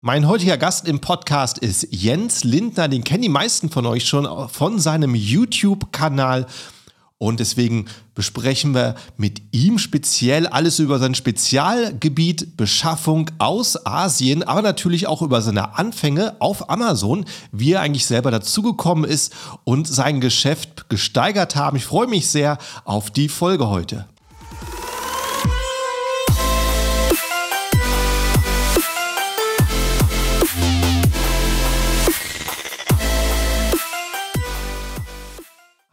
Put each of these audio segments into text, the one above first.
Mein heutiger Gast im Podcast ist Jens Lindner. Den kennen die meisten von euch schon von seinem YouTube-Kanal. Und deswegen besprechen wir mit ihm speziell alles über sein Spezialgebiet Beschaffung aus Asien, aber natürlich auch über seine Anfänge auf Amazon, wie er eigentlich selber dazugekommen ist und sein Geschäft gesteigert haben. Ich freue mich sehr auf die Folge heute.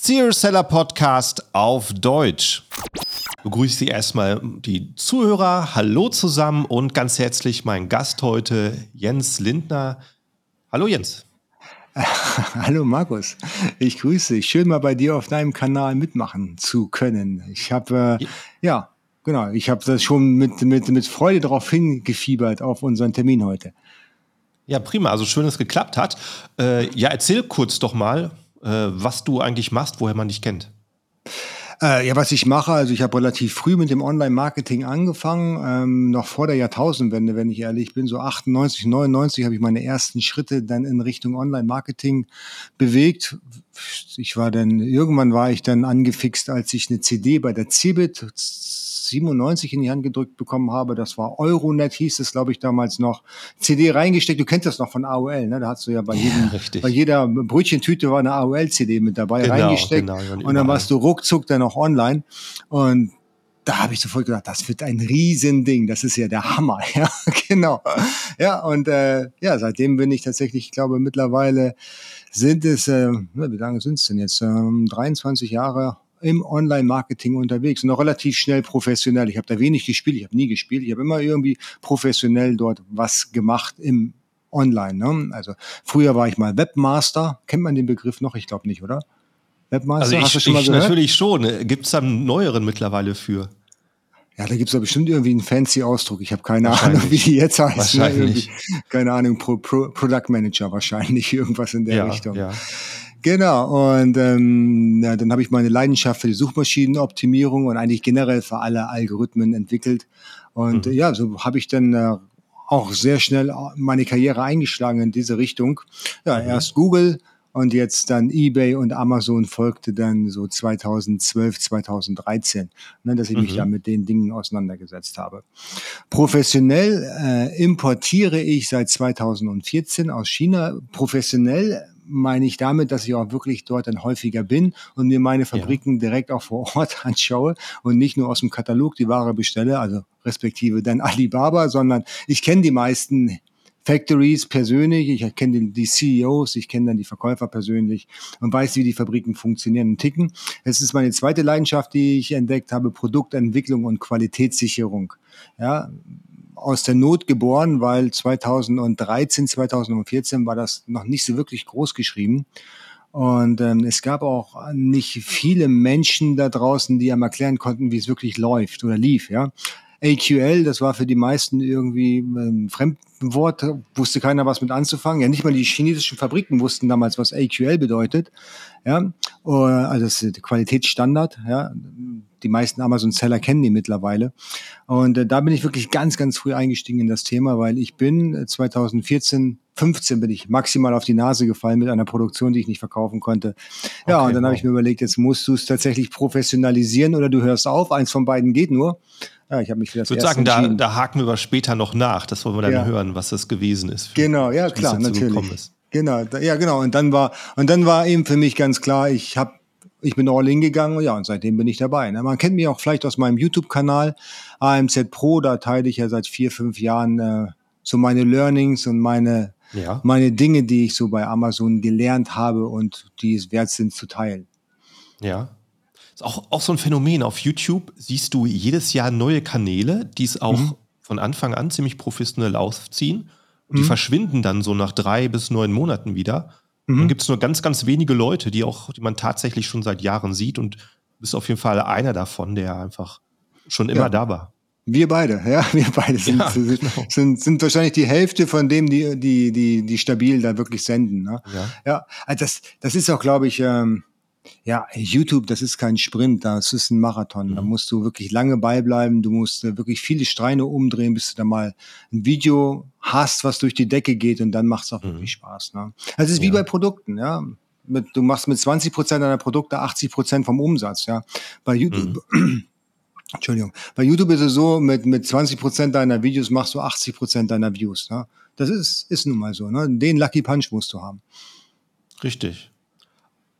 Serious Seller Podcast auf Deutsch begrüße Sie erstmal die Zuhörer. Hallo zusammen und ganz herzlich mein Gast heute, Jens Lindner. Hallo Jens. Hallo Markus, ich grüße dich. Schön mal bei dir auf deinem Kanal mitmachen zu können. Ich habe, äh, ja, genau, ich habe das schon mit, mit, mit Freude darauf hingefiebert, auf unseren Termin heute. Ja, prima, also schön, dass es geklappt hat. Äh, ja, erzähl kurz doch mal, was du eigentlich machst, woher man dich kennt. Äh, ja, was ich mache, also ich habe relativ früh mit dem Online-Marketing angefangen, ähm, noch vor der Jahrtausendwende, wenn ich ehrlich bin, so 98, 99 habe ich meine ersten Schritte dann in Richtung Online-Marketing bewegt. Ich war dann, irgendwann war ich dann angefixt, als ich eine CD bei der Cebit 97 in die Hand gedrückt bekommen habe. Das war Euronet, hieß es, glaube ich, damals noch. CD reingesteckt. Du kennst das noch von AOL, ne? Da hast du ja bei, jedem, ja, bei jeder Brötchentüte war eine AOL-CD mit dabei genau, reingesteckt. Genau, und dann warst du ruckzuck dann auch online. Und da habe ich sofort gedacht, das wird ein Riesending, das ist ja der Hammer, ja, genau. Ja, und äh, ja, seitdem bin ich tatsächlich, ich glaube, mittlerweile sind es, äh, wie lange sind es denn jetzt? Ähm, 23 Jahre im Online-Marketing unterwegs und auch relativ schnell professionell. Ich habe da wenig gespielt, ich habe nie gespielt, ich habe immer irgendwie professionell dort was gemacht im Online. Ne? Also früher war ich mal Webmaster, kennt man den Begriff noch? Ich glaube nicht, oder? Webmaster, also ich, hast du schon mal gehört? Natürlich schon. Gibt es da einen neueren mittlerweile für? Ja, da gibt es bestimmt irgendwie einen fancy Ausdruck. Ich habe keine Ahnung, wie die jetzt heißt. Ne? Keine Ahnung, Pro, Pro, Product Manager wahrscheinlich, irgendwas in der ja, Richtung. Ja. Genau, und ähm, ja, dann habe ich meine Leidenschaft für die Suchmaschinenoptimierung und eigentlich generell für alle Algorithmen entwickelt. Und mhm. ja, so habe ich dann äh, auch sehr schnell meine Karriere eingeschlagen in diese Richtung. Ja, mhm. erst Google und jetzt dann eBay und Amazon folgte dann so 2012, 2013, ne, dass ich mhm. mich da mit den Dingen auseinandergesetzt habe. Professionell äh, importiere ich seit 2014 aus China. Professionell meine ich damit, dass ich auch wirklich dort dann häufiger bin und mir meine Fabriken ja. direkt auch vor Ort anschaue und nicht nur aus dem Katalog die Ware bestelle, also respektive dann Alibaba, sondern ich kenne die meisten Factories persönlich, ich kenne die CEOs, ich kenne dann die Verkäufer persönlich und weiß, wie die Fabriken funktionieren und ticken. Es ist meine zweite Leidenschaft, die ich entdeckt habe, Produktentwicklung und Qualitätssicherung. Ja, aus der Not geboren, weil 2013, 2014 war das noch nicht so wirklich groß geschrieben. Und ähm, es gab auch nicht viele Menschen da draußen, die einem erklären konnten, wie es wirklich läuft oder lief. Ja, AQL, das war für die meisten irgendwie ein Fremdwort, wusste keiner was mit anzufangen. Ja, nicht mal die chinesischen Fabriken wussten damals, was AQL bedeutet. Ja, also das ist Qualitätsstandard. Ja, die meisten Amazon-Seller kennen die mittlerweile. Und äh, da bin ich wirklich ganz, ganz früh eingestiegen in das Thema, weil ich bin 2014 äh, 15 bin ich maximal auf die Nase gefallen mit einer Produktion, die ich nicht verkaufen konnte. Ja, okay, und dann wow. habe ich mir überlegt, jetzt musst du es tatsächlich professionalisieren oder du hörst auf. Eins von beiden geht nur. Ja, ich habe mich für das Ich würde sagen, da, da, haken wir später noch nach. Das wollen wir dann ja. hören, was das gewesen ist. Genau, ja klar, natürlich. Genau, ja genau. Und dann war und dann war eben für mich ganz klar, ich habe ich bin all in gegangen ja, und seitdem bin ich dabei. Ne? Man kennt mich auch vielleicht aus meinem YouTube-Kanal AMZ Pro, da teile ich ja seit vier, fünf Jahren äh, so meine Learnings und meine, ja. meine Dinge, die ich so bei Amazon gelernt habe und die es wert sind zu teilen. Ja. Ist auch, auch so ein Phänomen. Auf YouTube siehst du jedes Jahr neue Kanäle, die es auch mhm. von Anfang an ziemlich professionell aufziehen. Und die mhm. verschwinden dann so nach drei bis neun Monaten wieder. Mhm. Dann gibt es nur ganz, ganz wenige Leute, die auch, die man tatsächlich schon seit Jahren sieht und bist auf jeden Fall einer davon, der einfach schon immer ja. da war. Wir beide, ja, wir beide sind, ja, sind, genau. sind, sind, wahrscheinlich die Hälfte von dem, die, die, die, die stabil da wirklich senden. Ne? Ja. ja, also das, das ist auch, glaube ich, ähm, ja, YouTube, das ist kein Sprint, das ist ein Marathon. Mhm. Da musst du wirklich lange beibleiben, du musst äh, wirklich viele Streine umdrehen, bis du da mal ein Video hast, was durch die Decke geht und dann macht es auch mhm. wirklich Spaß. Ne? Also es ist ja. wie bei Produkten, ja. Mit, du machst mit 20 Prozent deiner Produkte 80 Prozent vom Umsatz, ja. Bei YouTube, mhm. Entschuldigung. Bei YouTube ist es so, mit, mit 20 Prozent deiner Videos machst du 80 Prozent deiner Views. Ne? Das ist, ist nun mal so. Ne? Den Lucky Punch musst du haben. Richtig.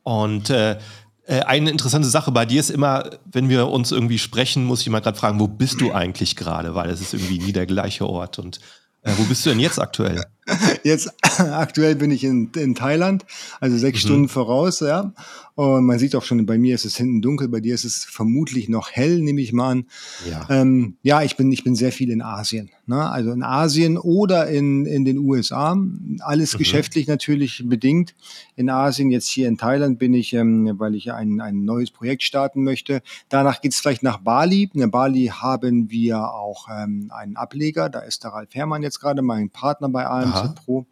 Und äh, äh, eine interessante Sache bei dir ist immer, wenn wir uns irgendwie sprechen, muss ich mal gerade fragen, wo bist du eigentlich gerade? Weil es ist irgendwie nie der gleiche Ort. Und äh, wo bist du denn jetzt aktuell? Jetzt aktuell bin ich in, in Thailand, also sechs mhm. Stunden voraus, ja. Und man sieht auch schon, bei mir ist es hinten dunkel, bei dir ist es vermutlich noch hell, nehme ich mal an. Ja, ähm, ja ich, bin, ich bin sehr viel in Asien. Ne? Also in Asien oder in, in den USA. Alles mhm. geschäftlich natürlich bedingt. In Asien, jetzt hier in Thailand bin ich, ähm, weil ich ein, ein neues Projekt starten möchte. Danach geht es vielleicht nach Bali. In Bali haben wir auch ähm, einen Ableger. Da ist der Ralf Herrmann jetzt gerade, mein Partner bei AMZ Pro.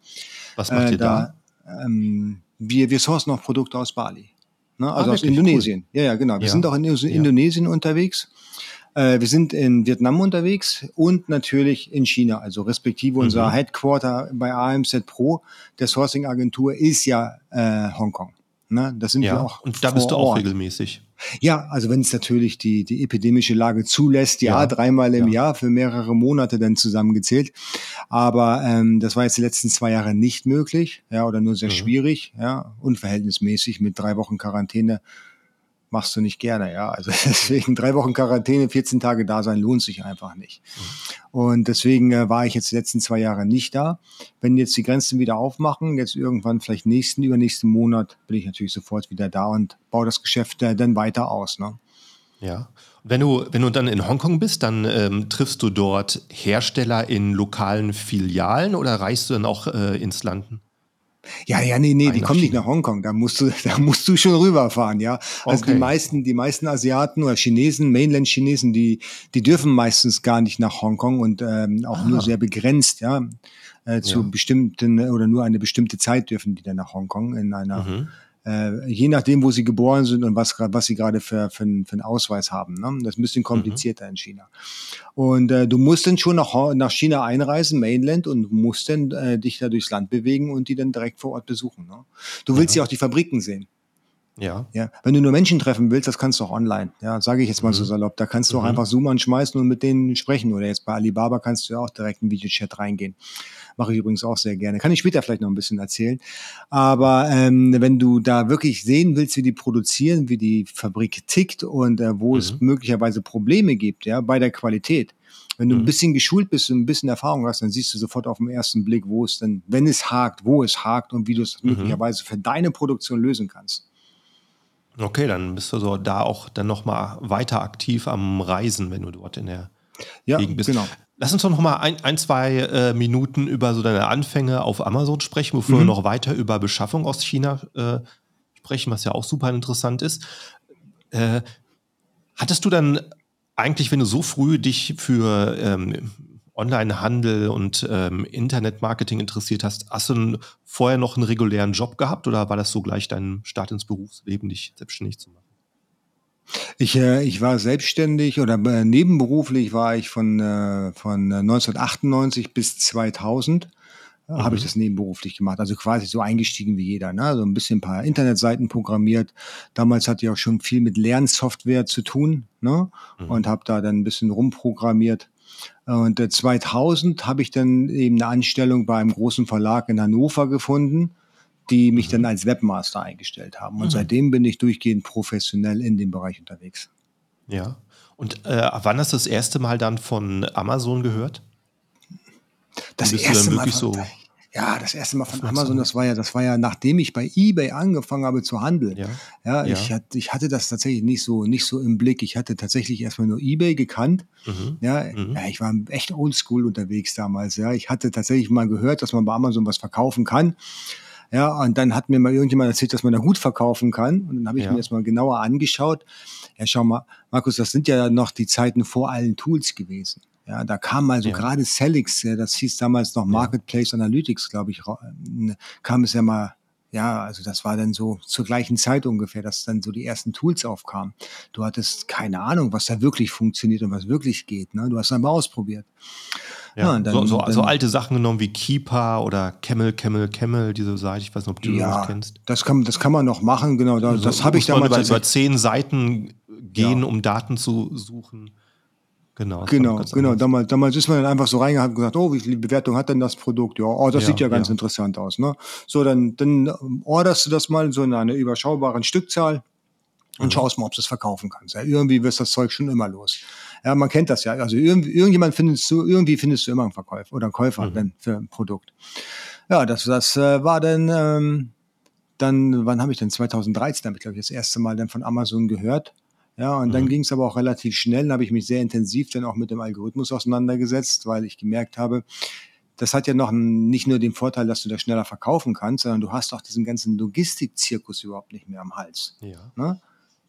Was macht äh, ihr da? da? Ähm, wir, wir sourcen auch Produkte aus Bali. Ne? Also ah, aus Indonesien. Cool. Ja, ja, genau. Wir ja. sind auch in Indonesien ja. unterwegs. Äh, wir sind in Vietnam unterwegs und natürlich in China. Also respektive unser mhm. Headquarter bei AMZ Pro, der Sourcing-Agentur, ist ja äh, Hongkong. Ne? Das sind ja, wir auch. Und da bist du auch Ort. regelmäßig. Ja, also wenn es natürlich die, die epidemische Lage zulässt, ja, ja dreimal im ja. Jahr für mehrere Monate dann zusammengezählt. Aber ähm, das war jetzt die letzten zwei Jahre nicht möglich, ja, oder nur sehr mhm. schwierig, ja, unverhältnismäßig mit drei Wochen Quarantäne machst du nicht gerne, ja. Also deswegen drei Wochen Quarantäne, 14 Tage da sein, lohnt sich einfach nicht. Mhm. Und deswegen äh, war ich jetzt die letzten zwei Jahre nicht da. Wenn jetzt die Grenzen wieder aufmachen, jetzt irgendwann vielleicht nächsten, übernächsten Monat, bin ich natürlich sofort wieder da und baue das Geschäft äh, dann weiter aus. Ne? Ja. Wenn du, wenn du dann in Hongkong bist, dann ähm, triffst du dort Hersteller in lokalen Filialen oder reist du dann auch äh, ins Landen? Ja, ja, nee, nee, die kommen nicht nach Hongkong. Da musst du, da musst du schon rüberfahren, ja. Also okay. die meisten, die meisten Asiaten oder Chinesen, Mainland-Chinesen, die, die dürfen meistens gar nicht nach Hongkong und ähm, auch ah. nur sehr begrenzt, ja. Äh, zu ja. bestimmten oder nur eine bestimmte Zeit dürfen die dann nach Hongkong in einer mhm äh, je nachdem, wo sie geboren sind und was, was sie gerade für, für, für einen Ausweis haben. Ne? Das ist ein bisschen komplizierter mhm. in China. Und äh, du musst dann schon nach, nach China einreisen, Mainland, und musst dann äh, dich da durchs Land bewegen und die dann direkt vor Ort besuchen. Ne? Du willst ja. ja auch die Fabriken sehen. Ja. ja. Wenn du nur Menschen treffen willst, das kannst du auch online. Ja, sage ich jetzt mal mhm. so salopp. Da kannst du mhm. auch einfach Zoom anschmeißen und mit denen sprechen. Oder jetzt bei Alibaba kannst du ja auch direkt in Videochat reingehen. Mache ich übrigens auch sehr gerne. Kann ich später vielleicht noch ein bisschen erzählen. Aber ähm, wenn du da wirklich sehen willst, wie die produzieren, wie die Fabrik tickt und äh, wo mhm. es möglicherweise Probleme gibt, ja, bei der Qualität. Wenn du ein mhm. bisschen geschult bist und ein bisschen Erfahrung hast, dann siehst du sofort auf den ersten Blick, wo es denn, wenn es hakt, wo es hakt und wie du es mhm. möglicherweise für deine Produktion lösen kannst. Okay, dann bist du so da auch dann nochmal weiter aktiv am Reisen, wenn du dort in der ja, Gegend bist. Genau. Lass uns doch noch mal ein, ein zwei äh, Minuten über so deine Anfänge auf Amazon sprechen, bevor mhm. wir noch weiter über Beschaffung aus China äh, sprechen, was ja auch super interessant ist. Äh, hattest du dann eigentlich, wenn du so früh dich für ähm, Online-Handel und ähm, Internetmarketing interessiert hast, hast du vorher noch einen regulären Job gehabt oder war das so gleich dein Start ins Berufsleben, dich selbstständig zu machen? Ich, äh, ich war selbstständig oder äh, nebenberuflich war ich von, äh, von 1998 äh, bis 2000 mhm. habe ich das nebenberuflich gemacht. Also quasi so eingestiegen wie jeder. Ne? So ein bisschen ein paar Internetseiten programmiert. Damals hatte ich auch schon viel mit Lernsoftware zu tun ne? Mhm. und habe da dann ein bisschen rumprogrammiert. Und 2000 habe ich dann eben eine Anstellung bei einem großen Verlag in Hannover gefunden die mich dann als Webmaster eingestellt haben. Und mhm. seitdem bin ich durchgehend professionell in dem Bereich unterwegs. Ja. Und äh, wann hast du das erste Mal dann von Amazon gehört? Das erste Mal. So ja, das erste Mal von Amazon, das war ja, das war ja, nachdem ich bei eBay angefangen habe zu handeln. Ja, ja, ja. Ich, hatte, ich hatte das tatsächlich nicht so, nicht so im Blick. Ich hatte tatsächlich erstmal nur eBay gekannt. Mhm. Ja, mhm. ja, ich war echt oldschool unterwegs damals. Ja, ich hatte tatsächlich mal gehört, dass man bei Amazon was verkaufen kann. Ja, und dann hat mir mal irgendjemand erzählt, dass man da gut verkaufen kann. Und dann habe ich ja. mir das mal genauer angeschaut. Ja, schau mal, Markus, das sind ja noch die Zeiten vor allen Tools gewesen. Ja, da kam also ja. gerade Celix, das hieß damals noch Marketplace Analytics, glaube ich, kam es ja mal ja, also das war dann so zur gleichen Zeit ungefähr, dass dann so die ersten Tools aufkamen. Du hattest keine Ahnung, was da wirklich funktioniert und was wirklich geht. Ne? Du hast dann mal ausprobiert. Ja, ja dann, so, so, dann, so, alte Sachen genommen wie Keeper oder Camel, Camel, Camel, diese Seite. Ich weiß nicht, ob du ja, das kennst. Das kann, das kann man noch machen, genau. Das, so, das habe ich damals. Über, über zehn Seiten gehen, ja. um Daten zu suchen. Genau, genau, genau. Damals, damals ist man dann einfach so reingehabt und gesagt, oh, wie viel Bewertung hat denn das Produkt? Ja, oh, das ja, sieht ja ganz ja. interessant aus. Ne? So, dann, dann orderst du das mal so in einer überschaubaren Stückzahl und mhm. schaust mal, ob du es verkaufen kannst. Ja, irgendwie wirst das Zeug schon immer los. Ja, man kennt das ja. Also irgend, irgendjemand findest du, irgendwie findest du immer einen Verkäufer oder einen Käufer mhm. dann für ein Produkt. Ja, das, das äh, war dann, ähm, dann, wann habe ich denn? 2013 habe ich, glaube ich, das erste Mal dann von Amazon gehört. Ja, und dann mhm. ging es aber auch relativ schnell. Dann habe ich mich sehr intensiv dann auch mit dem Algorithmus auseinandergesetzt, weil ich gemerkt habe, das hat ja noch nicht nur den Vorteil, dass du das schneller verkaufen kannst, sondern du hast auch diesen ganzen Logistikzirkus überhaupt nicht mehr am Hals. Ja. Ne?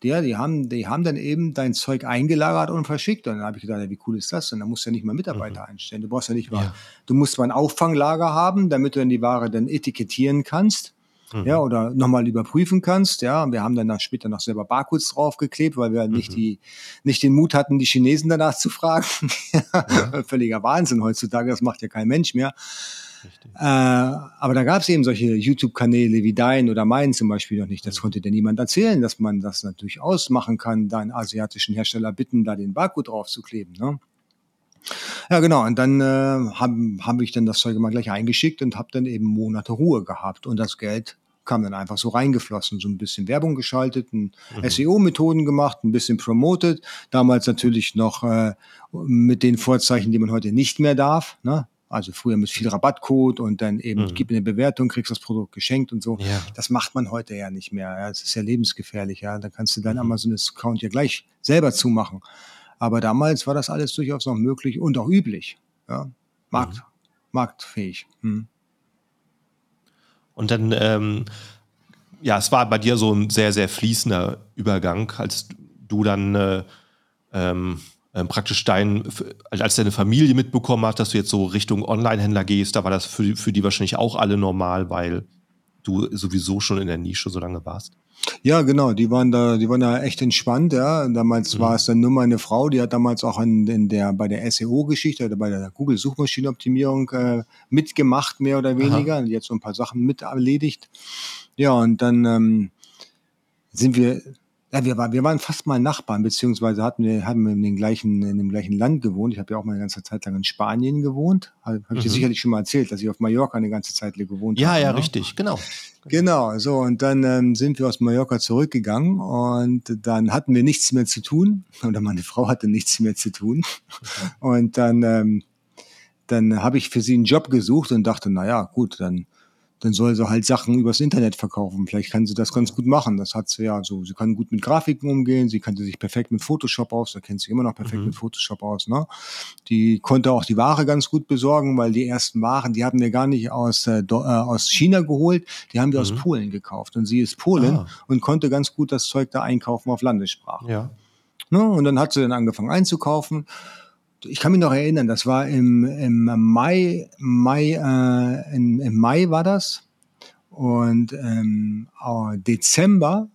Der, die haben, die haben dann eben dein Zeug eingelagert und verschickt. Und dann habe ich gedacht, ja, wie cool ist das? Und dann musst du ja nicht mal Mitarbeiter mhm. einstellen. Du brauchst ja nicht mal, ja. du musst mal ein Auffanglager haben, damit du dann die Ware dann etikettieren kannst mhm. ja, oder nochmal überprüfen kannst, ja. Wir haben dann später noch selber Barcodes draufgeklebt, weil wir mhm. nicht die, nicht den Mut hatten, die Chinesen danach zu fragen. ja. Völliger Wahnsinn heutzutage, das macht ja kein Mensch mehr. Äh, aber da gab es eben solche YouTube-Kanäle wie dein oder meinen zum Beispiel noch nicht. Das mhm. konnte dir niemand erzählen, dass man das natürlich ausmachen kann, da einen asiatischen Hersteller bitten, da den Barcode draufzukleben. Ne? Ja, genau. Und dann äh, habe hab ich dann das Zeug mal gleich eingeschickt und habe dann eben Monate Ruhe gehabt. Und das Geld kam dann einfach so reingeflossen, so ein bisschen Werbung geschaltet, mhm. SEO-Methoden gemacht, ein bisschen promoted. Damals natürlich noch äh, mit den Vorzeichen, die man heute nicht mehr darf. Ne? Also früher mit viel Rabattcode und dann eben mhm. gib eine Bewertung, kriegst das Produkt geschenkt und so. Ja. Das macht man heute ja nicht mehr. Ja. Das ist ja lebensgefährlich. Ja. Dann kannst du deinen mhm. Amazon-Account ja gleich selber zumachen. Aber damals war das alles durchaus noch möglich und auch üblich. Ja. Markt, mhm. Marktfähig. Mhm. Und dann, ähm, ja, es war bei dir so ein sehr, sehr fließender Übergang, als du dann äh, ähm, äh, praktisch dein, als deine Familie mitbekommen hat, dass du jetzt so Richtung Online-Händler gehst, da war das für, für die wahrscheinlich auch alle normal, weil du sowieso schon in der Nische so lange warst. Ja, genau, die waren da, die waren da echt entspannt, ja. Damals mhm. war es dann nur meine Frau, die hat damals auch in, in der, bei der SEO-Geschichte oder bei der Google-Suchmaschinenoptimierung äh, mitgemacht, mehr oder weniger. Aha. Die hat so ein paar Sachen mit erledigt. Ja, und dann ähm, sind wir ja, wir, war, wir waren fast mal Nachbarn, beziehungsweise hatten wir, haben wir in, den gleichen, in dem gleichen Land gewohnt. Ich habe ja auch mal eine ganze Zeit lang in Spanien gewohnt. Habe hab ich dir mhm. sicherlich schon mal erzählt, dass ich auf Mallorca eine ganze Zeit gewohnt ja, habe. Ja, ja, ne? richtig, genau. Genau, so und dann ähm, sind wir aus Mallorca zurückgegangen und dann hatten wir nichts mehr zu tun oder meine Frau hatte nichts mehr zu tun mhm. und dann ähm, dann habe ich für sie einen Job gesucht und dachte, na ja, gut, dann dann soll sie halt Sachen übers Internet verkaufen. Vielleicht kann sie das ganz gut machen. Das hat sie ja so. Sie kann gut mit Grafiken umgehen. Sie kannte sich perfekt mit Photoshop aus. Da kennt sie immer noch perfekt mhm. mit Photoshop aus. Ne? Die konnte auch die Ware ganz gut besorgen, weil die ersten Waren, die haben wir gar nicht aus, äh, äh aus China geholt. Die haben wir mhm. aus Polen gekauft. Und sie ist Polen ah. und konnte ganz gut das Zeug da einkaufen auf Landessprache. Ja. Ne? Und dann hat sie dann angefangen einzukaufen ich kann mich noch erinnern, das war im, im Mai, Mai äh, im, im Mai war das. Und ähm, Dezember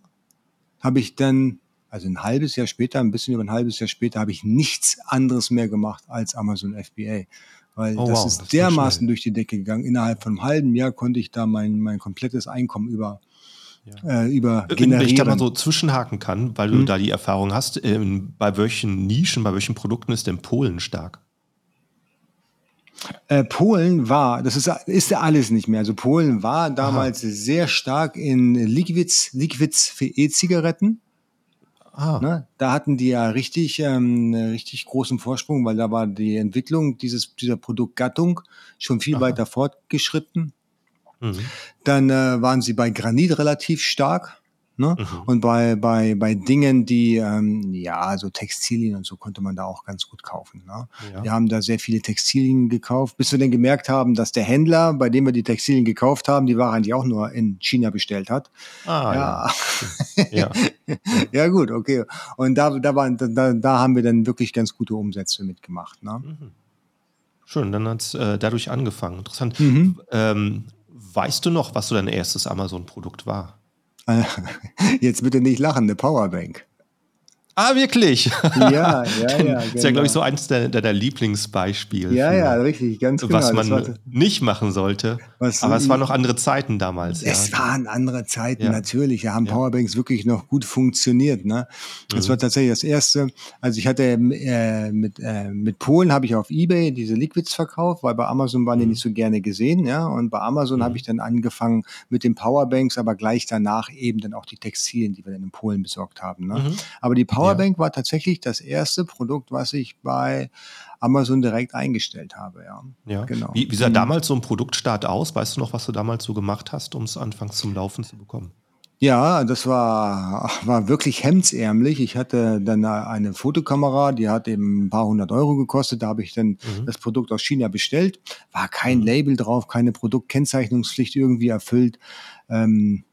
habe ich dann, also ein halbes Jahr später, ein bisschen über ein halbes Jahr später, habe ich nichts anderes mehr gemacht als Amazon FBA. Weil oh, das wow, ist das dermaßen durch die Decke gegangen. Innerhalb von einem halben Jahr konnte ich da mein, mein komplettes Einkommen über ja. äh, über generieren. Wenn ich da mal so zwischenhaken kann, weil du mhm. da die Erfahrung hast, ähm, bei welchen Nischen, bei welchen Produkten ist denn Polen stark? Äh, Polen war, das ist, ist ja alles nicht mehr. Also Polen war damals Aha. sehr stark in Liquids, Liquids für E-Zigaretten. Ah. Ne? Da hatten die ja richtig, ähm, richtig großen Vorsprung, weil da war die Entwicklung dieses, dieser Produktgattung schon viel Aha. weiter fortgeschritten. Mhm. Dann äh, waren sie bei Granit relativ stark. Ne? Mhm. Und bei, bei, bei Dingen, die, ähm, ja, so Textilien und so konnte man da auch ganz gut kaufen. Ne? Ja. Wir haben da sehr viele Textilien gekauft, bis wir dann gemerkt haben, dass der Händler, bei dem wir die Textilien gekauft haben, die Ware eigentlich auch nur in China bestellt hat. Ah, ja. Ja, ja. ja gut, okay. Und da, da, waren, da, da haben wir dann wirklich ganz gute Umsätze mitgemacht. Ne? Mhm. Schön, dann hat es äh, dadurch angefangen. Interessant. Mhm. Ähm, weißt du noch, was so dein erstes Amazon-Produkt war? Jetzt bitte nicht lachen, eine Powerbank. Ah, wirklich? Ja, ja, ja. Genau. Ist ja, glaube ich, so eins der, der, der Lieblingsbeispiele. Ja, ja, richtig, ganz genau. Was man nicht machen sollte. Was, aber es waren noch andere Zeiten damals. Es ja. waren andere Zeiten, ja. natürlich. Da haben Powerbanks wirklich noch gut funktioniert. Ne? Das mhm. war tatsächlich das Erste. Also ich hatte äh, mit, äh, mit Polen habe ich auf Ebay diese Liquids verkauft, weil bei Amazon waren die mhm. nicht so gerne gesehen. Ja? Und bei Amazon mhm. habe ich dann angefangen mit den Powerbanks, aber gleich danach eben dann auch die Textilien, die wir dann in Polen besorgt haben. Ne? Mhm. Aber die Power Powerbank ja. war tatsächlich das erste Produkt, was ich bei Amazon direkt eingestellt habe. Ja, ja. genau. Wie, wie sah mhm. damals so ein Produktstart aus? Weißt du noch, was du damals so gemacht hast, um es anfangs zum Laufen zu bekommen? Ja, das war, war wirklich hemdsärmlich. Ich hatte dann eine Fotokamera, die hat eben ein paar hundert Euro gekostet. Da habe ich dann mhm. das Produkt aus China bestellt. War kein mhm. Label drauf, keine Produktkennzeichnungspflicht irgendwie erfüllt. Ähm,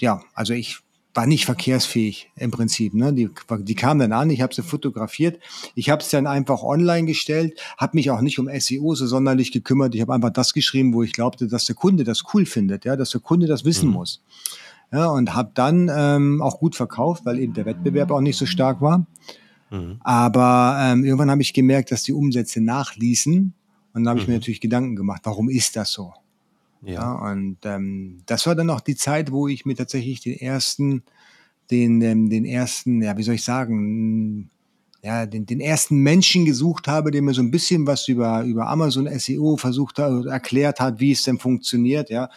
ja, also ich war nicht verkehrsfähig im Prinzip. Ne? Die, die kam dann an, ich habe sie fotografiert, ich habe es dann einfach online gestellt, habe mich auch nicht um SEO so sonderlich gekümmert. Ich habe einfach das geschrieben, wo ich glaubte, dass der Kunde das cool findet, ja, dass der Kunde das wissen mhm. muss. Ja, und habe dann ähm, auch gut verkauft, weil eben der Wettbewerb auch nicht so stark war. Mhm. Aber ähm, irgendwann habe ich gemerkt, dass die Umsätze nachließen. Und dann habe ich mir mhm. natürlich Gedanken gemacht, warum ist das so? Ja. ja und ähm, das war dann auch die Zeit, wo ich mir tatsächlich den ersten, den, ähm, den ersten, ja, wie soll ich sagen, ja, den, den ersten Menschen gesucht habe, der mir so ein bisschen was über, über Amazon SEO versucht hat, erklärt hat, wie es denn funktioniert, ja,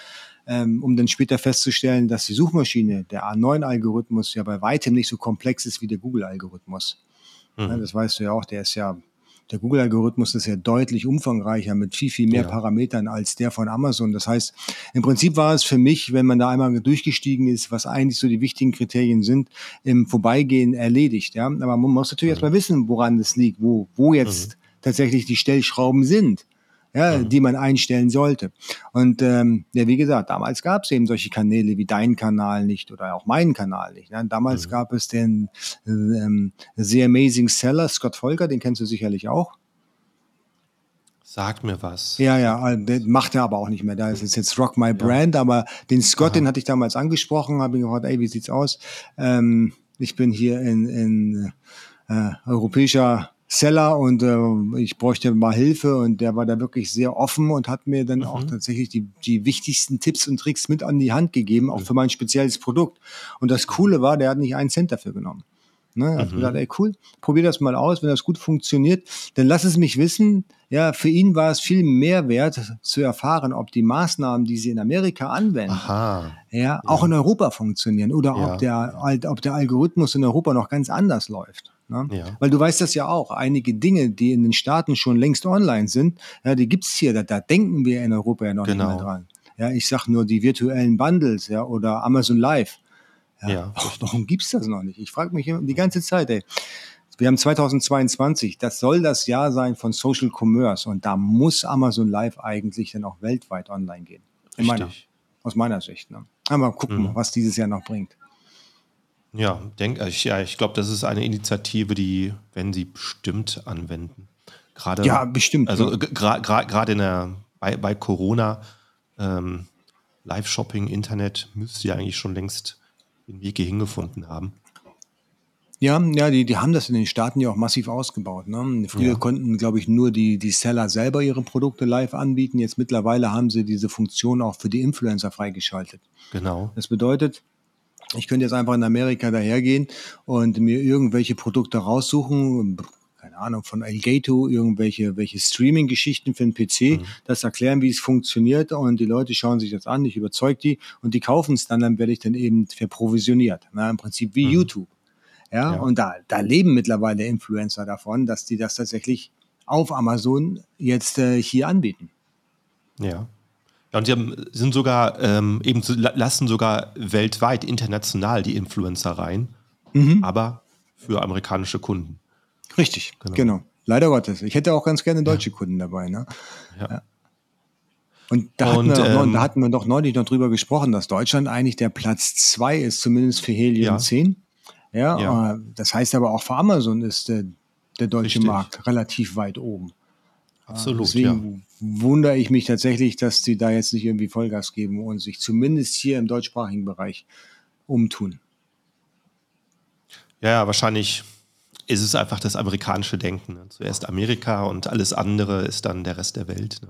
ähm, um dann später festzustellen, dass die Suchmaschine, der A9-Algorithmus, ja bei weitem nicht so komplex ist wie der Google-Algorithmus. Mhm. Ja, das weißt du ja auch, der ist ja der Google-Algorithmus ist ja deutlich umfangreicher mit viel, viel mehr ja. Parametern als der von Amazon. Das heißt, im Prinzip war es für mich, wenn man da einmal durchgestiegen ist, was eigentlich so die wichtigen Kriterien sind, im Vorbeigehen erledigt. Ja? Aber man muss natürlich mhm. erstmal wissen, woran das liegt, wo, wo jetzt mhm. tatsächlich die Stellschrauben sind ja, mhm. die man einstellen sollte. Und ähm, ja, wie gesagt, damals gab es eben solche Kanäle wie dein Kanal nicht oder auch meinen Kanal nicht. Ne? Damals mhm. gab es den ähm, The Amazing Seller, Scott Volker, den kennst du sicherlich auch. Sagt mir was. Ja, ja, den macht er aber auch nicht mehr. Da ist jetzt Rock My Brand, ja. aber den Scott, Aha. den hatte ich damals angesprochen, habe ihn gefragt, ey, wie sieht's aus? Ähm, ich bin hier in, in äh, europäischer Seller und äh, ich bräuchte mal Hilfe und der war da wirklich sehr offen und hat mir dann mhm. auch tatsächlich die, die wichtigsten Tipps und Tricks mit an die Hand gegeben, auch mhm. für mein spezielles Produkt. Und das Coole war, der hat nicht einen Cent dafür genommen. Ne, er hat mhm. gesagt, ey cool, probier das mal aus, wenn das gut funktioniert, dann lass es mich wissen. Ja, für ihn war es viel mehr wert zu erfahren, ob die Maßnahmen, die sie in Amerika anwenden, Aha. Ja, ja, auch in Europa funktionieren oder ja. ob, der, ob der Algorithmus in Europa noch ganz anders läuft. Ne? Ja. Weil du weißt das ja auch, einige Dinge, die in den Staaten schon längst online sind, ja, die gibt's hier, da, da denken wir in Europa ja noch genau. nicht mehr dran. Ja, ich sag nur die virtuellen Bundles, ja, oder Amazon Live. Ja, ja. Warum gibt's das noch nicht? Ich frage mich die ganze Zeit, ey. Wir haben 2022, das soll das Jahr sein von Social Commerce und da muss Amazon Live eigentlich dann auch weltweit online gehen. Meiner, aus meiner Sicht. Ne? Aber gucken, mhm. was dieses Jahr noch bringt. Ja, denk, äh, ich, ja, ich glaube, das ist eine Initiative, die, wenn sie bestimmt anwenden. Gerade, ja, bestimmt. Also gerade gra, gra, in der, bei, bei Corona, ähm, Live-Shopping, Internet müsste ja eigentlich schon längst den Weg hierhin gefunden haben. Ja, ja, die, die haben das in den Staaten ja auch massiv ausgebaut. Ne? Früher ja. konnten, glaube ich, nur die, die Seller selber ihre Produkte live anbieten. Jetzt mittlerweile haben sie diese Funktion auch für die Influencer freigeschaltet. Genau. Das bedeutet, ich könnte jetzt einfach in Amerika dahergehen und mir irgendwelche Produkte raussuchen, keine Ahnung, von Elgato, irgendwelche welche Streaming-Geschichten für den PC, mhm. das erklären, wie es funktioniert und die Leute schauen sich das an, ich überzeug die und die kaufen es dann, dann werde ich dann eben verprovisioniert. Na, Im Prinzip wie mhm. YouTube. Ja, ja, und da, da leben mittlerweile Influencer davon, dass die das tatsächlich auf Amazon jetzt äh, hier anbieten. Ja. Ja, und sie haben, sind sogar ähm, eben lassen sogar weltweit international die Influencer rein, mhm. aber für amerikanische Kunden. Richtig, genau. genau. Leider Gottes. Ich hätte auch ganz gerne deutsche ja. Kunden dabei. Ne? Ja. ja. Und, da, und hatten wir ähm, da hatten wir doch neulich noch drüber gesprochen, dass Deutschland eigentlich der Platz zwei ist, zumindest für Helium ja. 10. Ja, ja. Äh, das heißt aber auch für Amazon ist der, der deutsche Richtig. Markt relativ weit oben. Absolut. Deswegen ja. wundere ich mich tatsächlich, dass sie da jetzt nicht irgendwie Vollgas geben und sich zumindest hier im deutschsprachigen Bereich umtun. Ja, wahrscheinlich ist es einfach das amerikanische Denken. Ne? Zuerst Amerika und alles andere ist dann der Rest der Welt. Ne?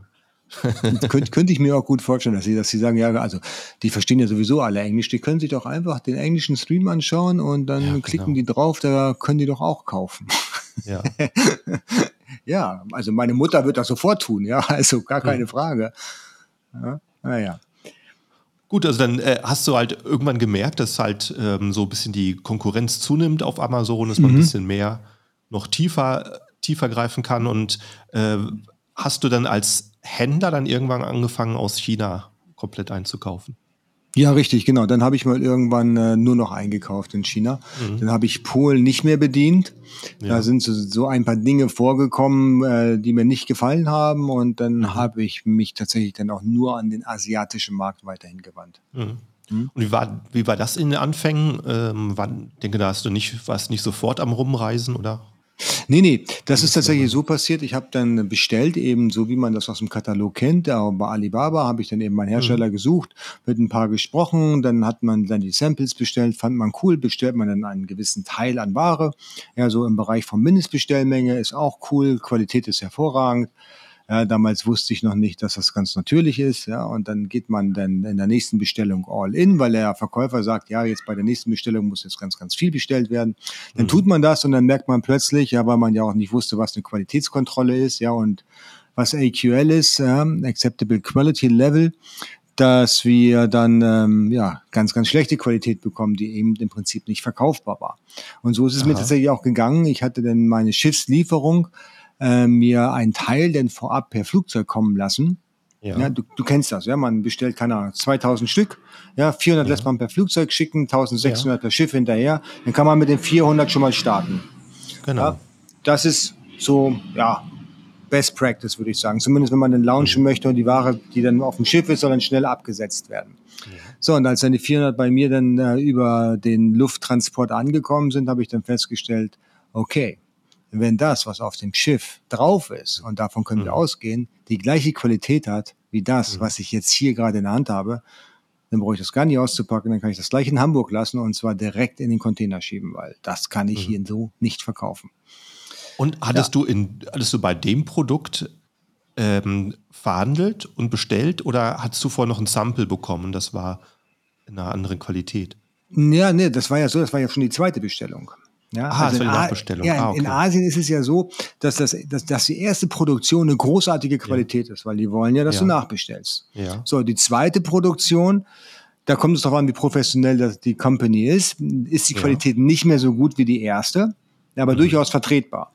Könnt, könnte ich mir auch gut vorstellen, dass sie, dass sie sagen, ja, also die verstehen ja sowieso alle Englisch, die können sich doch einfach den englischen Stream anschauen und dann ja, genau. klicken die drauf, da können die doch auch kaufen. Ja. ja, also meine Mutter wird das sofort tun, ja, also gar keine hm. Frage. Ja, naja. Gut, also dann äh, hast du halt irgendwann gemerkt, dass halt ähm, so ein bisschen die Konkurrenz zunimmt auf Amazon, dass man mhm. ein bisschen mehr noch tiefer, tiefer greifen kann. Und äh, hast du dann als Händler dann irgendwann angefangen, aus China komplett einzukaufen? Ja, richtig, genau. Dann habe ich mal irgendwann äh, nur noch eingekauft in China. Mhm. Dann habe ich Polen nicht mehr bedient. Ja. Da sind so, so, ein paar Dinge vorgekommen, äh, die mir nicht gefallen haben. Und dann mhm. habe ich mich tatsächlich dann auch nur an den asiatischen Markt weiterhin gewandt. Mhm. mhm. Und wie war, wie war das in den Anfängen? Ähm, wann, denke, da hast du nicht, warst nicht sofort am Rumreisen, oder? Nee, nee, das ist tatsächlich so passiert. Ich habe dann bestellt, eben so wie man das aus dem Katalog kennt. Bei Alibaba habe ich dann eben meinen Hersteller mhm. gesucht, mit ein paar gesprochen, dann hat man dann die Samples bestellt, fand man cool, bestellt man dann einen gewissen Teil an Ware. Ja, so im Bereich von Mindestbestellmenge ist auch cool, Qualität ist hervorragend. Ja, damals wusste ich noch nicht, dass das ganz natürlich ist. Ja, und dann geht man dann in der nächsten Bestellung all in, weil der Verkäufer sagt, ja, jetzt bei der nächsten Bestellung muss jetzt ganz, ganz viel bestellt werden. Dann mhm. tut man das und dann merkt man plötzlich, ja, weil man ja auch nicht wusste, was eine Qualitätskontrolle ist, ja, und was AQL ist, ja, Acceptable Quality Level, dass wir dann ähm, ja ganz, ganz schlechte Qualität bekommen, die eben im Prinzip nicht verkaufbar war. Und so ist es Aha. mir tatsächlich auch gegangen. Ich hatte dann meine Schiffslieferung äh, mir einen Teil denn vorab per Flugzeug kommen lassen. Ja. ja du, du, kennst das, ja, man bestellt, keine Ahnung, 2000 Stück, ja, 400 ja. lässt man per Flugzeug schicken, 1600 ja. per Schiff hinterher, dann kann man mit den 400 schon mal starten. Genau. Ja, das ist so, ja, Best Practice, würde ich sagen. Zumindest wenn man den launchen mhm. möchte und die Ware, die dann auf dem Schiff ist, soll dann schnell abgesetzt werden. Ja. So, und als dann die 400 bei mir dann äh, über den Lufttransport angekommen sind, habe ich dann festgestellt, okay, wenn das, was auf dem Schiff drauf ist, und davon können mhm. wir ausgehen, die gleiche Qualität hat wie das, mhm. was ich jetzt hier gerade in der Hand habe, dann brauche ich das gar nicht auszupacken, dann kann ich das gleich in Hamburg lassen und zwar direkt in den Container schieben, weil das kann ich mhm. hier so nicht verkaufen. Und hattest ja. du in, hattest du bei dem Produkt ähm, verhandelt und bestellt oder hattest du vorher noch ein Sample bekommen? Das war in einer anderen Qualität. Ja, nee, das war ja so, das war ja schon die zweite Bestellung. Ja, ah, also die Nachbestellung. Ja, ah, okay. in Asien ist es ja so, dass, das, dass, dass die erste Produktion eine großartige Qualität ja. ist, weil die wollen ja, dass ja. du nachbestellst. Ja. So, die zweite Produktion, da kommt es darauf an, wie professionell das, die Company ist, ist die Qualität nicht mehr so gut wie die erste, aber mhm. durchaus vertretbar.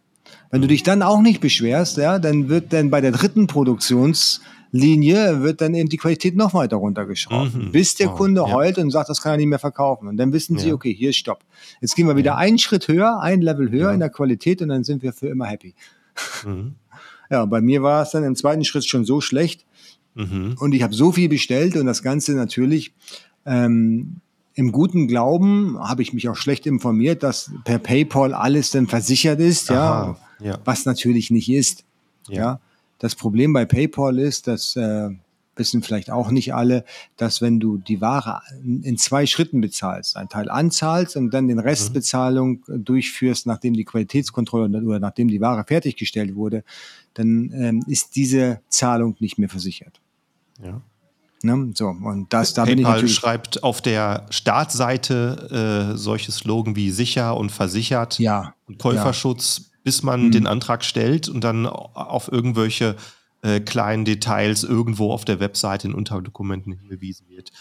Wenn du mhm. dich dann auch nicht beschwerst, ja, dann wird dann bei der dritten Produktions Linie wird dann eben die Qualität noch weiter runtergeschraubt, mhm. bis der oh, Kunde ja. heult und sagt, das kann er nicht mehr verkaufen. Und dann wissen sie, ja. okay, hier ist Stopp. Jetzt gehen wir wieder ja. einen Schritt höher, ein Level höher in der Qualität und dann sind wir für immer happy. Mhm. Ja, bei mir war es dann im zweiten Schritt schon so schlecht mhm. und ich habe so viel bestellt und das Ganze natürlich ähm, im guten Glauben habe ich mich auch schlecht informiert, dass per PayPal alles dann versichert ist, ja, ja, was natürlich nicht ist. Ja. Das Problem bei PayPal ist, dass äh, wissen vielleicht auch nicht alle, dass wenn du die Ware in zwei Schritten bezahlst, ein Teil anzahlst und dann den Restbezahlung mhm. durchführst, nachdem die Qualitätskontrolle oder nachdem die Ware fertiggestellt wurde, dann ähm, ist diese Zahlung nicht mehr versichert. Ja. Ne? So, und das, da PayPal bin ich natürlich schreibt auf der Startseite äh, solche Slogan wie sicher und versichert ja, und Käuferschutz. Ja bis man mhm. den Antrag stellt und dann auf irgendwelche äh, kleinen Details irgendwo auf der Webseite in Unterdokumenten hingewiesen wird.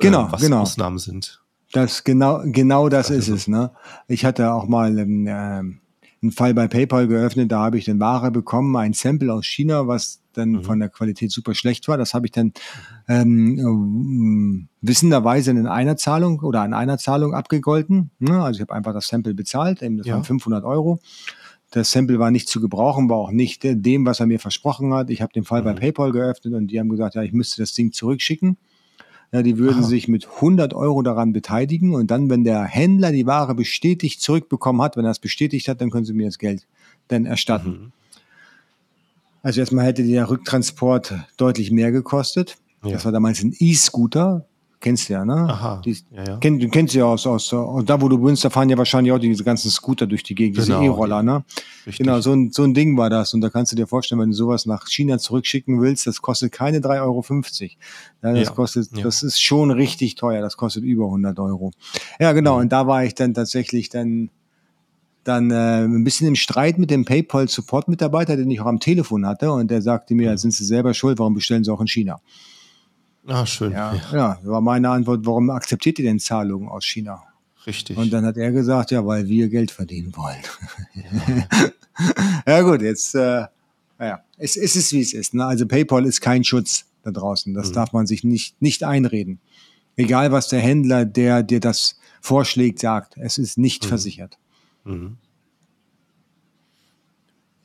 Genau, äh, was genau. Ausnahmen sind. Das genau, genau das, das ist es. Ne? Ich hatte auch mal ähm, einen Fall bei PayPal geöffnet, da habe ich dann Ware bekommen, ein Sample aus China, was dann mhm. von der Qualität super schlecht war. Das habe ich dann ähm, wissenderweise in einer Zahlung oder an einer Zahlung abgegolten. Ne? Also ich habe einfach das Sample bezahlt, das ja. waren 500 Euro. Das Sample war nicht zu gebrauchen, war auch nicht dem, was er mir versprochen hat. Ich habe den Fall mhm. bei PayPal geöffnet und die haben gesagt, ja, ich müsste das Ding zurückschicken. Ja, die würden Aha. sich mit 100 Euro daran beteiligen und dann, wenn der Händler die Ware bestätigt zurückbekommen hat, wenn er es bestätigt hat, dann können sie mir das Geld dann erstatten. Mhm. Also erstmal hätte der Rücktransport deutlich mehr gekostet. Ja. Das war damals ein E-Scooter. Kennst du ja, ne? Aha. Die, ja, ja. Kenn, du kennst ja aus, aus, und da wo du wohnst, da fahren ja wahrscheinlich auch diese ganzen Scooter durch die Gegend, genau, diese E-Roller, ne? Richtig. Genau, so ein, so ein Ding war das. Und da kannst du dir vorstellen, wenn du sowas nach China zurückschicken willst, das kostet keine 3,50 Euro. Ja, das ja. kostet, das ist schon richtig teuer. Das kostet über 100 Euro. Ja, genau. Mhm. Und da war ich dann tatsächlich dann, dann äh, ein bisschen im Streit mit dem PayPal-Support-Mitarbeiter, den ich auch am Telefon hatte. Und der sagte mir, mhm. sind Sie selber schuld, warum bestellen Sie auch in China? Ah, schön. Ja, ja. war meine Antwort, warum akzeptiert ihr denn Zahlungen aus China? Richtig. Und dann hat er gesagt, ja, weil wir Geld verdienen wollen. Ja, ja gut, jetzt, äh, ja, es, es ist wie es ist. Ne? Also PayPal ist kein Schutz da draußen. Das mhm. darf man sich nicht, nicht einreden. Egal, was der Händler, der dir das vorschlägt, sagt, es ist nicht mhm. versichert. Mhm.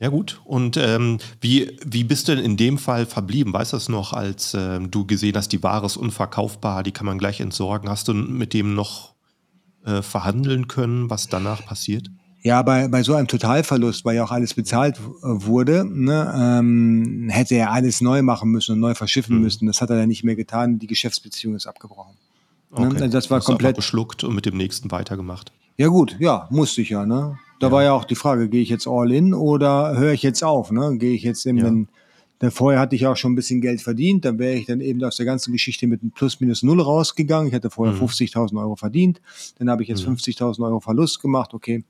Ja gut, und ähm, wie, wie bist du denn in dem Fall verblieben? Weißt du es noch, als ähm, du gesehen hast, die Ware ist unverkaufbar, die kann man gleich entsorgen. Hast du mit dem noch äh, verhandeln können, was danach passiert? Ja, bei, bei so einem Totalverlust, weil ja auch alles bezahlt äh, wurde, ne, ähm, hätte er alles neu machen müssen und neu verschiffen mhm. müssen. Das hat er ja nicht mehr getan. Die Geschäftsbeziehung ist abgebrochen. Ne? Okay. Ne? Das war Hast komplett geschluckt und mit dem nächsten weitergemacht. Ja gut, ja, musste ich ja. Ne? Da ja. war ja auch die Frage, gehe ich jetzt all in oder höre ich jetzt auf? Ne? Gehe ich jetzt in ja. den, denn vorher hatte ich auch schon ein bisschen Geld verdient, dann wäre ich dann eben aus der ganzen Geschichte mit einem Plus minus null rausgegangen. Ich hatte vorher mhm. 50.000 Euro verdient, dann habe ich jetzt mhm. 50.000 Euro Verlust gemacht. Okay,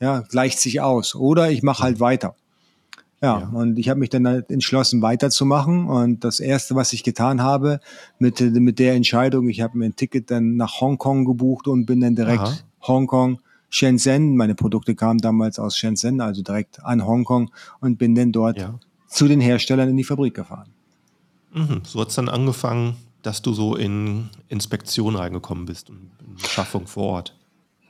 ja, gleicht sich aus. Oder ich mache halt weiter. Ja, ja, und ich habe mich dann halt entschlossen, weiterzumachen. Und das Erste, was ich getan habe mit, mit der Entscheidung, ich habe mir ein Ticket dann nach Hongkong gebucht und bin dann direkt Aha. Hongkong, Shenzhen. Meine Produkte kamen damals aus Shenzhen, also direkt an Hongkong und bin dann dort ja. zu den Herstellern in die Fabrik gefahren. Mhm. So hat es dann angefangen, dass du so in Inspektion reingekommen bist und in Schaffung vor Ort.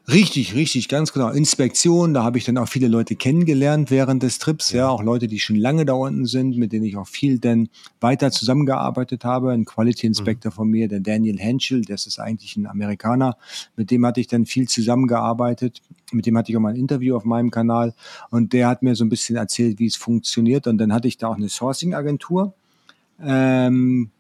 Richtig, richtig, ganz genau. Inspektion, da habe ich dann auch viele Leute kennengelernt während des Trips, ja, auch Leute, die schon lange da unten sind, mit denen ich auch viel dann weiter zusammengearbeitet habe. Ein Quality Inspector mhm. von mir, der Daniel Henschel, das ist eigentlich ein Amerikaner, mit dem hatte ich dann viel zusammengearbeitet. Mit dem hatte ich auch mal ein Interview auf meinem Kanal und der hat mir so ein bisschen erzählt, wie es funktioniert. Und dann hatte ich da auch eine Sourcing-Agentur. Ähm,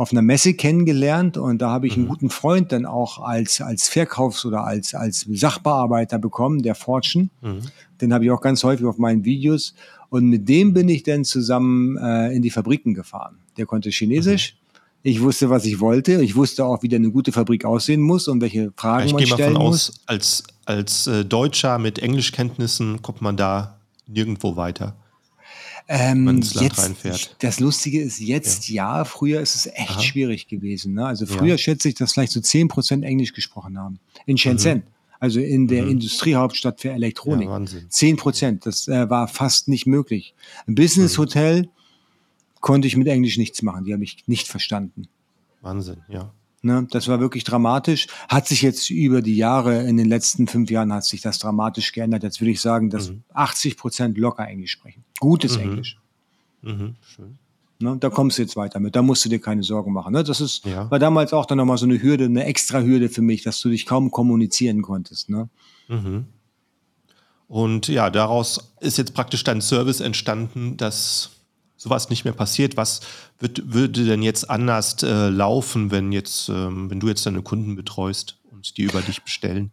auf einer Messe kennengelernt und da habe ich einen mhm. guten Freund dann auch als, als Verkaufs- oder als, als Sachbearbeiter bekommen, der Fortune. Mhm. Den habe ich auch ganz häufig auf meinen Videos und mit dem bin ich dann zusammen äh, in die Fabriken gefahren. Der konnte Chinesisch. Mhm. Ich wusste, was ich wollte. Ich wusste auch, wie denn eine gute Fabrik aussehen muss und welche Fragen ich man stellen muss. Ich gehe mal von aus, als, als äh, Deutscher mit Englischkenntnissen kommt man da nirgendwo weiter. Ähm, ins Land jetzt, reinfährt. Das Lustige ist jetzt ja, ja früher ist es echt Aha. schwierig gewesen. Ne? Also früher ja. schätze ich, dass vielleicht so 10% Englisch gesprochen haben. In Shenzhen. Mhm. Also in der mhm. Industriehauptstadt für Elektronik. Ja, Wahnsinn. 10 Prozent, das äh, war fast nicht möglich. Ein Business mhm. Hotel konnte ich mit Englisch nichts machen, die habe ich nicht verstanden. Wahnsinn, ja. Ne, das war wirklich dramatisch. Hat sich jetzt über die Jahre, in den letzten fünf Jahren hat sich das dramatisch geändert. Jetzt würde ich sagen, dass mhm. 80 Prozent locker Englisch sprechen. Gutes mhm. Englisch. Mhm. Schön. Ne, da kommst du jetzt weiter mit. Da musst du dir keine Sorgen machen. Ne? Das ist, ja. war damals auch dann nochmal so eine Hürde, eine extra Hürde für mich, dass du dich kaum kommunizieren konntest. Ne? Mhm. Und ja, daraus ist jetzt praktisch dein Service entstanden, dass sowas nicht mehr passiert. Was wird, würde denn jetzt anders äh, laufen, wenn jetzt, ähm, wenn du jetzt deine Kunden betreust und die über dich bestellen?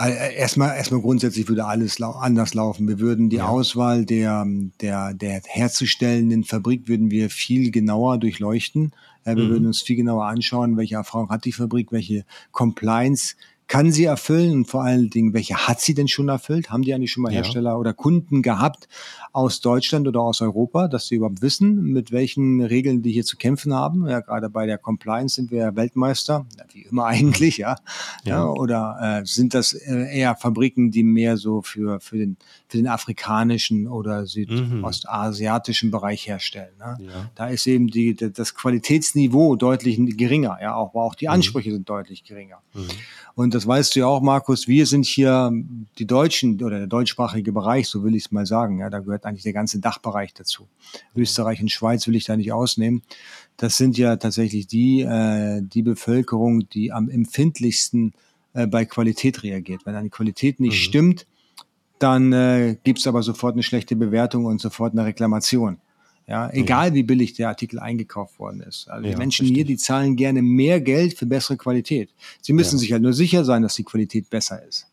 Äh, erstmal, erstmal grundsätzlich würde alles anders laufen. Wir würden die ja. Auswahl der, der, der herzustellenden Fabrik würden wir viel genauer durchleuchten. Ja, wir mhm. würden uns viel genauer anschauen, welche Erfahrung hat die Fabrik, welche Compliance kann sie erfüllen und vor allen Dingen, welche hat sie denn schon erfüllt? Haben die eigentlich schon mal ja. Hersteller oder Kunden gehabt aus Deutschland oder aus Europa, dass sie überhaupt wissen, mit welchen Regeln die hier zu kämpfen haben? Ja, gerade bei der Compliance sind wir Weltmeister, wie immer eigentlich, ja. ja. ja oder äh, sind das äh, eher Fabriken, die mehr so für, für, den, für den afrikanischen oder südostasiatischen mhm. Bereich herstellen? Ne? Ja. Da ist eben die, das Qualitätsniveau deutlich geringer, ja, auch, aber auch die mhm. Ansprüche mhm. sind deutlich geringer. Mhm. Und das weißt du ja auch, Markus, wir sind hier die Deutschen oder der deutschsprachige Bereich, so will ich es mal sagen. Ja, da gehört eigentlich der ganze Dachbereich dazu. Österreich und Schweiz will ich da nicht ausnehmen. Das sind ja tatsächlich die, äh, die Bevölkerung, die am empfindlichsten äh, bei Qualität reagiert. Wenn eine Qualität nicht mhm. stimmt, dann äh, gibt es aber sofort eine schlechte Bewertung und sofort eine Reklamation. Ja, egal wie billig der Artikel eingekauft worden ist. Also ja, die Menschen richtig. hier, die zahlen gerne mehr Geld für bessere Qualität. Sie müssen ja. sich halt nur sicher sein, dass die Qualität besser ist.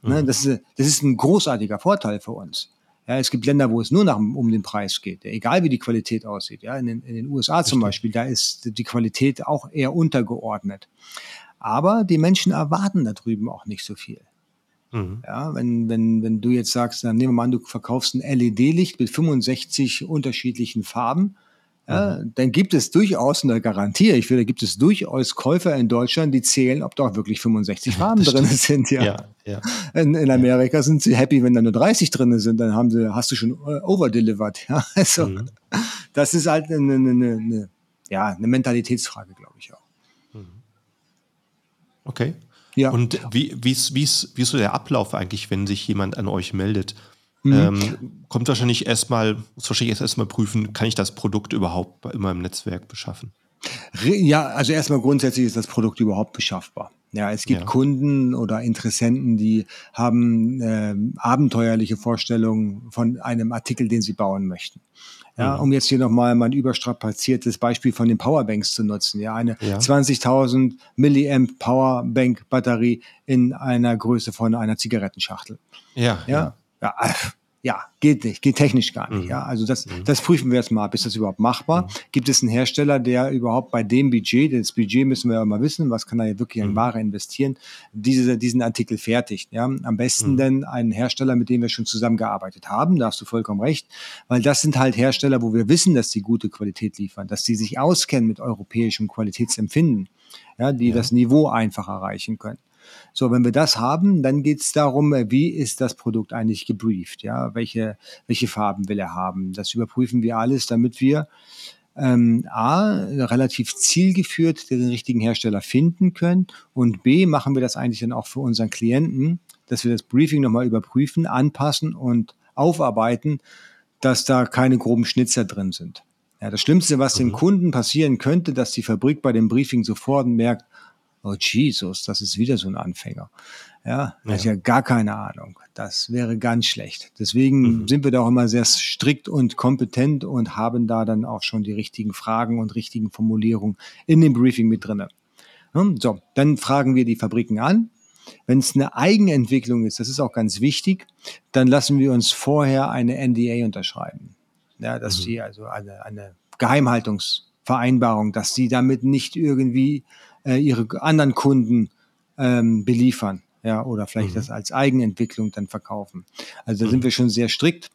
Ne, mhm. das, ist das ist ein großartiger Vorteil für uns. Ja, es gibt Länder, wo es nur nach, um den Preis geht, egal wie die Qualität aussieht. Ja, in den, in den USA zum Beispiel, da ist die Qualität auch eher untergeordnet. Aber die Menschen erwarten da drüben auch nicht so viel. Mhm. Ja, wenn, wenn, wenn du jetzt sagst, dann nehmen wir mal an, du verkaufst ein LED-Licht mit 65 unterschiedlichen Farben, ja, mhm. dann gibt es durchaus eine Garantie. Ich finde, da gibt es durchaus Käufer in Deutschland, die zählen, ob da auch wirklich 65 Farben drin sind. Ja. ja, ja. In, in, Amerika sind sie happy, wenn da nur 30 drin sind, dann haben sie, hast du schon äh, overdelivered. Ja, also, mhm. das ist halt eine, eine, eine, ja, eine Mentalitätsfrage, glaube ich auch. Mhm. Okay. Ja. Und wie, wie, ist, wie, ist, wie ist so der Ablauf eigentlich, wenn sich jemand an euch meldet? Mhm. Ähm, kommt wahrscheinlich erstmal, muss wahrscheinlich erstmal prüfen, kann ich das Produkt überhaupt in meinem Netzwerk beschaffen? Ja, also erstmal grundsätzlich ist das Produkt überhaupt beschaffbar. Ja, es gibt ja. Kunden oder Interessenten, die haben äh, abenteuerliche Vorstellungen von einem Artikel, den sie bauen möchten. Ja, mhm. um jetzt hier nochmal mein überstrapaziertes Beispiel von den Powerbanks zu nutzen. Ja, eine ja. 20.000 Milliamp Powerbank Batterie in einer Größe von einer Zigarettenschachtel. Ja. Ja. ja. ja ja, geht nicht, geht technisch gar nicht. Mhm. Ja, also das, mhm. das prüfen wir jetzt mal, ist das überhaupt machbar? Mhm. Gibt es einen Hersteller, der überhaupt bei dem Budget, das Budget müssen wir ja mal wissen, was kann er jetzt wirklich in mhm. Ware investieren, diese, diesen Artikel fertigt? Ja, am besten mhm. denn einen Hersteller, mit dem wir schon zusammengearbeitet haben, da hast du vollkommen recht, weil das sind halt Hersteller, wo wir wissen, dass die gute Qualität liefern, dass die sich auskennen mit europäischem Qualitätsempfinden, ja, die ja. das Niveau einfach erreichen können. So, wenn wir das haben, dann geht es darum, äh, wie ist das Produkt eigentlich gebrieft? Ja, welche, welche Farben will er haben? Das überprüfen wir alles, damit wir ähm, A, relativ zielgeführt den richtigen Hersteller finden können und B, machen wir das eigentlich dann auch für unseren Klienten, dass wir das Briefing nochmal überprüfen, anpassen und aufarbeiten, dass da keine groben Schnitzer drin sind. Ja, das Schlimmste, was mhm. dem Kunden passieren könnte, dass die Fabrik bei dem Briefing sofort merkt, oh Jesus, das ist wieder so ein Anfänger. Ja, ja. hat ja gar keine Ahnung. Das wäre ganz schlecht. Deswegen mhm. sind wir da auch immer sehr strikt und kompetent und haben da dann auch schon die richtigen Fragen und richtigen Formulierungen in dem Briefing mit drinne. So, dann fragen wir die Fabriken an. Wenn es eine Eigenentwicklung ist, das ist auch ganz wichtig, dann lassen wir uns vorher eine NDA unterschreiben. Ja, dass mhm. die also eine, eine Geheimhaltungsvereinbarung, dass sie damit nicht irgendwie äh, ihre anderen Kunden ähm, beliefern, ja, oder vielleicht mhm. das als Eigenentwicklung dann verkaufen. Also da mhm. sind wir schon sehr strikt.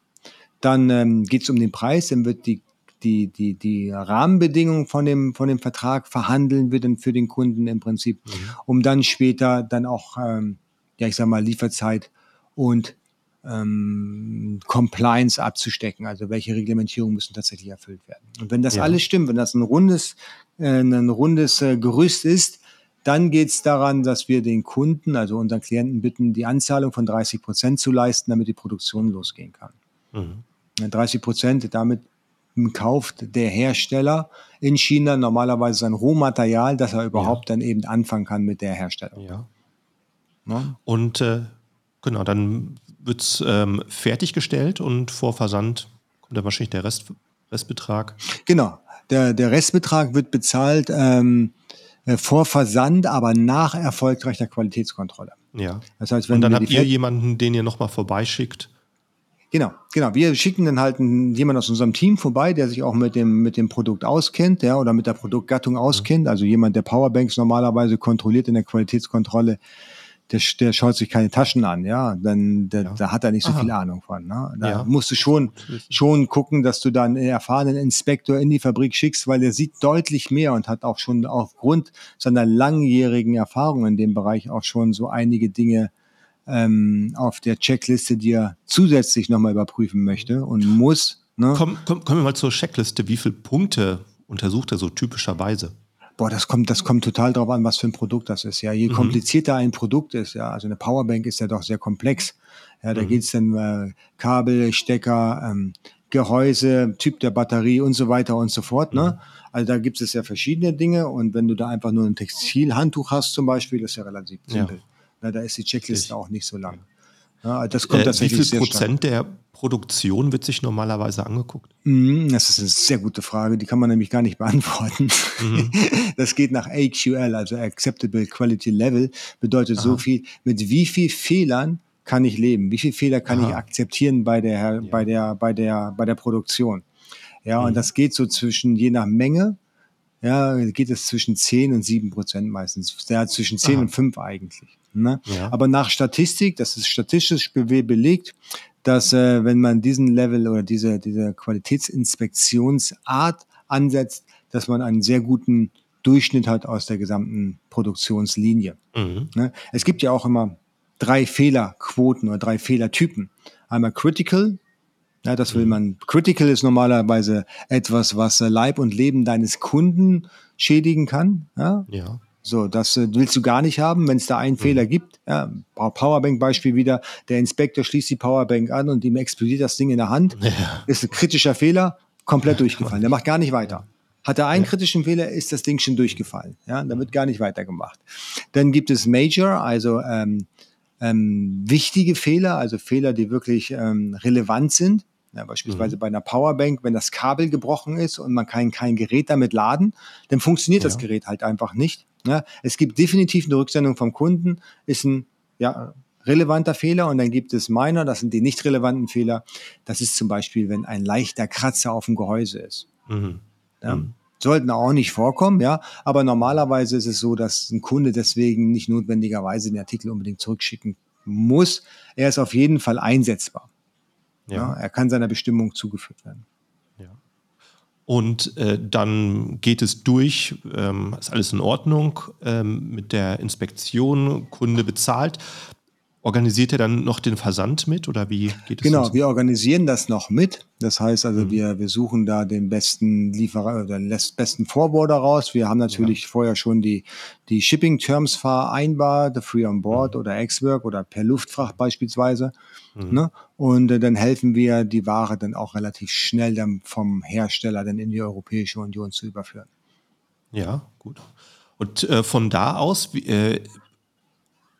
Dann ähm, geht es um den Preis, dann wird die die, die, die Rahmenbedingungen von dem, von dem Vertrag verhandeln wir dann für den Kunden im Prinzip, mhm. um dann später dann auch, ähm, ja, ich sag mal, Lieferzeit und ähm, Compliance abzustecken, also welche Reglementierungen müssen tatsächlich erfüllt werden. Und wenn das ja. alles stimmt, wenn das ein rundes, ein rundes äh, Gerüst ist, dann geht es daran, dass wir den Kunden, also unseren Klienten bitten, die Anzahlung von 30 Prozent zu leisten, damit die Produktion losgehen kann. Mhm. 30 Prozent, damit kauft der Hersteller in China normalerweise sein Rohmaterial, dass er überhaupt ja. dann eben anfangen kann mit der Herstellung. Ja. ja? Und äh, genau, dann wird es ähm, fertiggestellt und vor Versand kommt dann wahrscheinlich der Rest, Restbetrag. Genau, der, der Restbetrag wird bezahlt ähm, äh, vor Versand, aber nach erfolgreicher Qualitätskontrolle. Ja. Das heißt, wenn und dann habt ihr jemanden, den ihr nochmal vorbeischickt. Genau, genau. Wir schicken dann halt jemanden aus unserem Team vorbei, der sich auch mit dem, mit dem Produkt auskennt, ja, oder mit der Produktgattung auskennt. Also jemand, der Powerbanks normalerweise kontrolliert in der Qualitätskontrolle, der, der schaut sich keine Taschen an, ja, dann der, ja. da hat er nicht so Aha. viel Ahnung von. Ne? Da ja. musst du schon, schon gucken, dass du dann einen erfahrenen Inspektor in die Fabrik schickst, weil der sieht deutlich mehr und hat auch schon aufgrund seiner langjährigen Erfahrung in dem Bereich auch schon so einige Dinge ähm, auf der Checkliste, die er zusätzlich nochmal überprüfen möchte und muss. Ne? Komm, komm, kommen wir mal zur Checkliste. Wie viele Punkte untersucht er so typischerweise? Boah, das kommt, das kommt total drauf an, was für ein Produkt das ist. Ja, je mhm. komplizierter ein Produkt ist, ja, also eine Powerbank ist ja doch sehr komplex. Ja, da mhm. geht's dann äh, Kabel, Stecker, ähm, Gehäuse, Typ der Batterie und so weiter und so fort. Ne? Mhm. Also da gibt es ja verschiedene Dinge und wenn du da einfach nur ein Textilhandtuch hast zum Beispiel, das ist ja relativ simpel. Ja. Na, da ist die Checkliste ich. auch nicht so lang. Ja, das kommt äh, tatsächlich wie viel Prozent stark. der Produktion wird sich normalerweise angeguckt? Mm, das ist eine sehr gute Frage, die kann man nämlich gar nicht beantworten. Mhm. Das geht nach AQL, also Acceptable Quality Level, bedeutet Aha. so viel, mit wie viel Fehlern kann ich leben? Wie viele Fehler kann Aha. ich akzeptieren bei der, ja. bei der, bei der, bei der Produktion? Ja, mhm. und das geht so zwischen, je nach Menge, ja, geht es zwischen 10 und 7 Prozent meistens. Ja, zwischen 10 Aha. und 5 eigentlich. Ne? Ja. Aber nach Statistik, das ist statistisch belegt, dass äh, wenn man diesen Level oder diese, diese Qualitätsinspektionsart ansetzt, dass man einen sehr guten Durchschnitt hat aus der gesamten Produktionslinie. Mhm. Ne? Es gibt ja auch immer drei Fehlerquoten oder drei Fehlertypen. Einmal Critical, ja, das will mhm. man. Critical ist normalerweise etwas, was äh, Leib und Leben deines Kunden schädigen kann. Ja. ja. So, das äh, willst du gar nicht haben, wenn es da einen mhm. Fehler gibt. Ja, Powerbank-Beispiel wieder. Der Inspektor schließt die Powerbank an und ihm explodiert das Ding in der Hand. Ja. Ist ein kritischer Fehler, komplett durchgefallen. Der macht gar nicht weiter. Hat er einen ja. kritischen Fehler, ist das Ding schon durchgefallen. Ja, da wird gar nicht weitergemacht. Dann gibt es Major, also ähm, ähm, wichtige Fehler, also Fehler, die wirklich ähm, relevant sind. Ja, beispielsweise mhm. bei einer Powerbank, wenn das Kabel gebrochen ist und man kann kein Gerät damit laden, dann funktioniert ja. das Gerät halt einfach nicht. Ja, es gibt definitiv eine Rücksendung vom Kunden, ist ein ja, relevanter Fehler und dann gibt es Minor, das sind die nicht relevanten Fehler. Das ist zum Beispiel, wenn ein leichter Kratzer auf dem Gehäuse ist. Mhm. Ja, mhm. Sollten auch nicht vorkommen, ja, aber normalerweise ist es so, dass ein Kunde deswegen nicht notwendigerweise den Artikel unbedingt zurückschicken muss. Er ist auf jeden Fall einsetzbar. Ja. ja er kann seiner Bestimmung zugeführt werden. Ja. Und äh, dann geht es durch, ähm, ist alles in Ordnung ähm, mit der Inspektion, Kunde bezahlt. Organisiert ihr dann noch den Versand mit oder wie geht es? Genau, wir organisieren das noch mit. Das heißt also, mhm. wir, wir suchen da den besten Lieferer oder den besten Forwarder raus. Wir haben natürlich ja. vorher schon die, die Shipping Terms vereinbart, Free on Board mhm. oder X-Work oder per Luftfracht beispielsweise. Mhm. Ne? Und äh, dann helfen wir, die Ware dann auch relativ schnell dann vom Hersteller dann in die Europäische Union zu überführen. Ja, gut. Und äh, von da aus, wie, äh,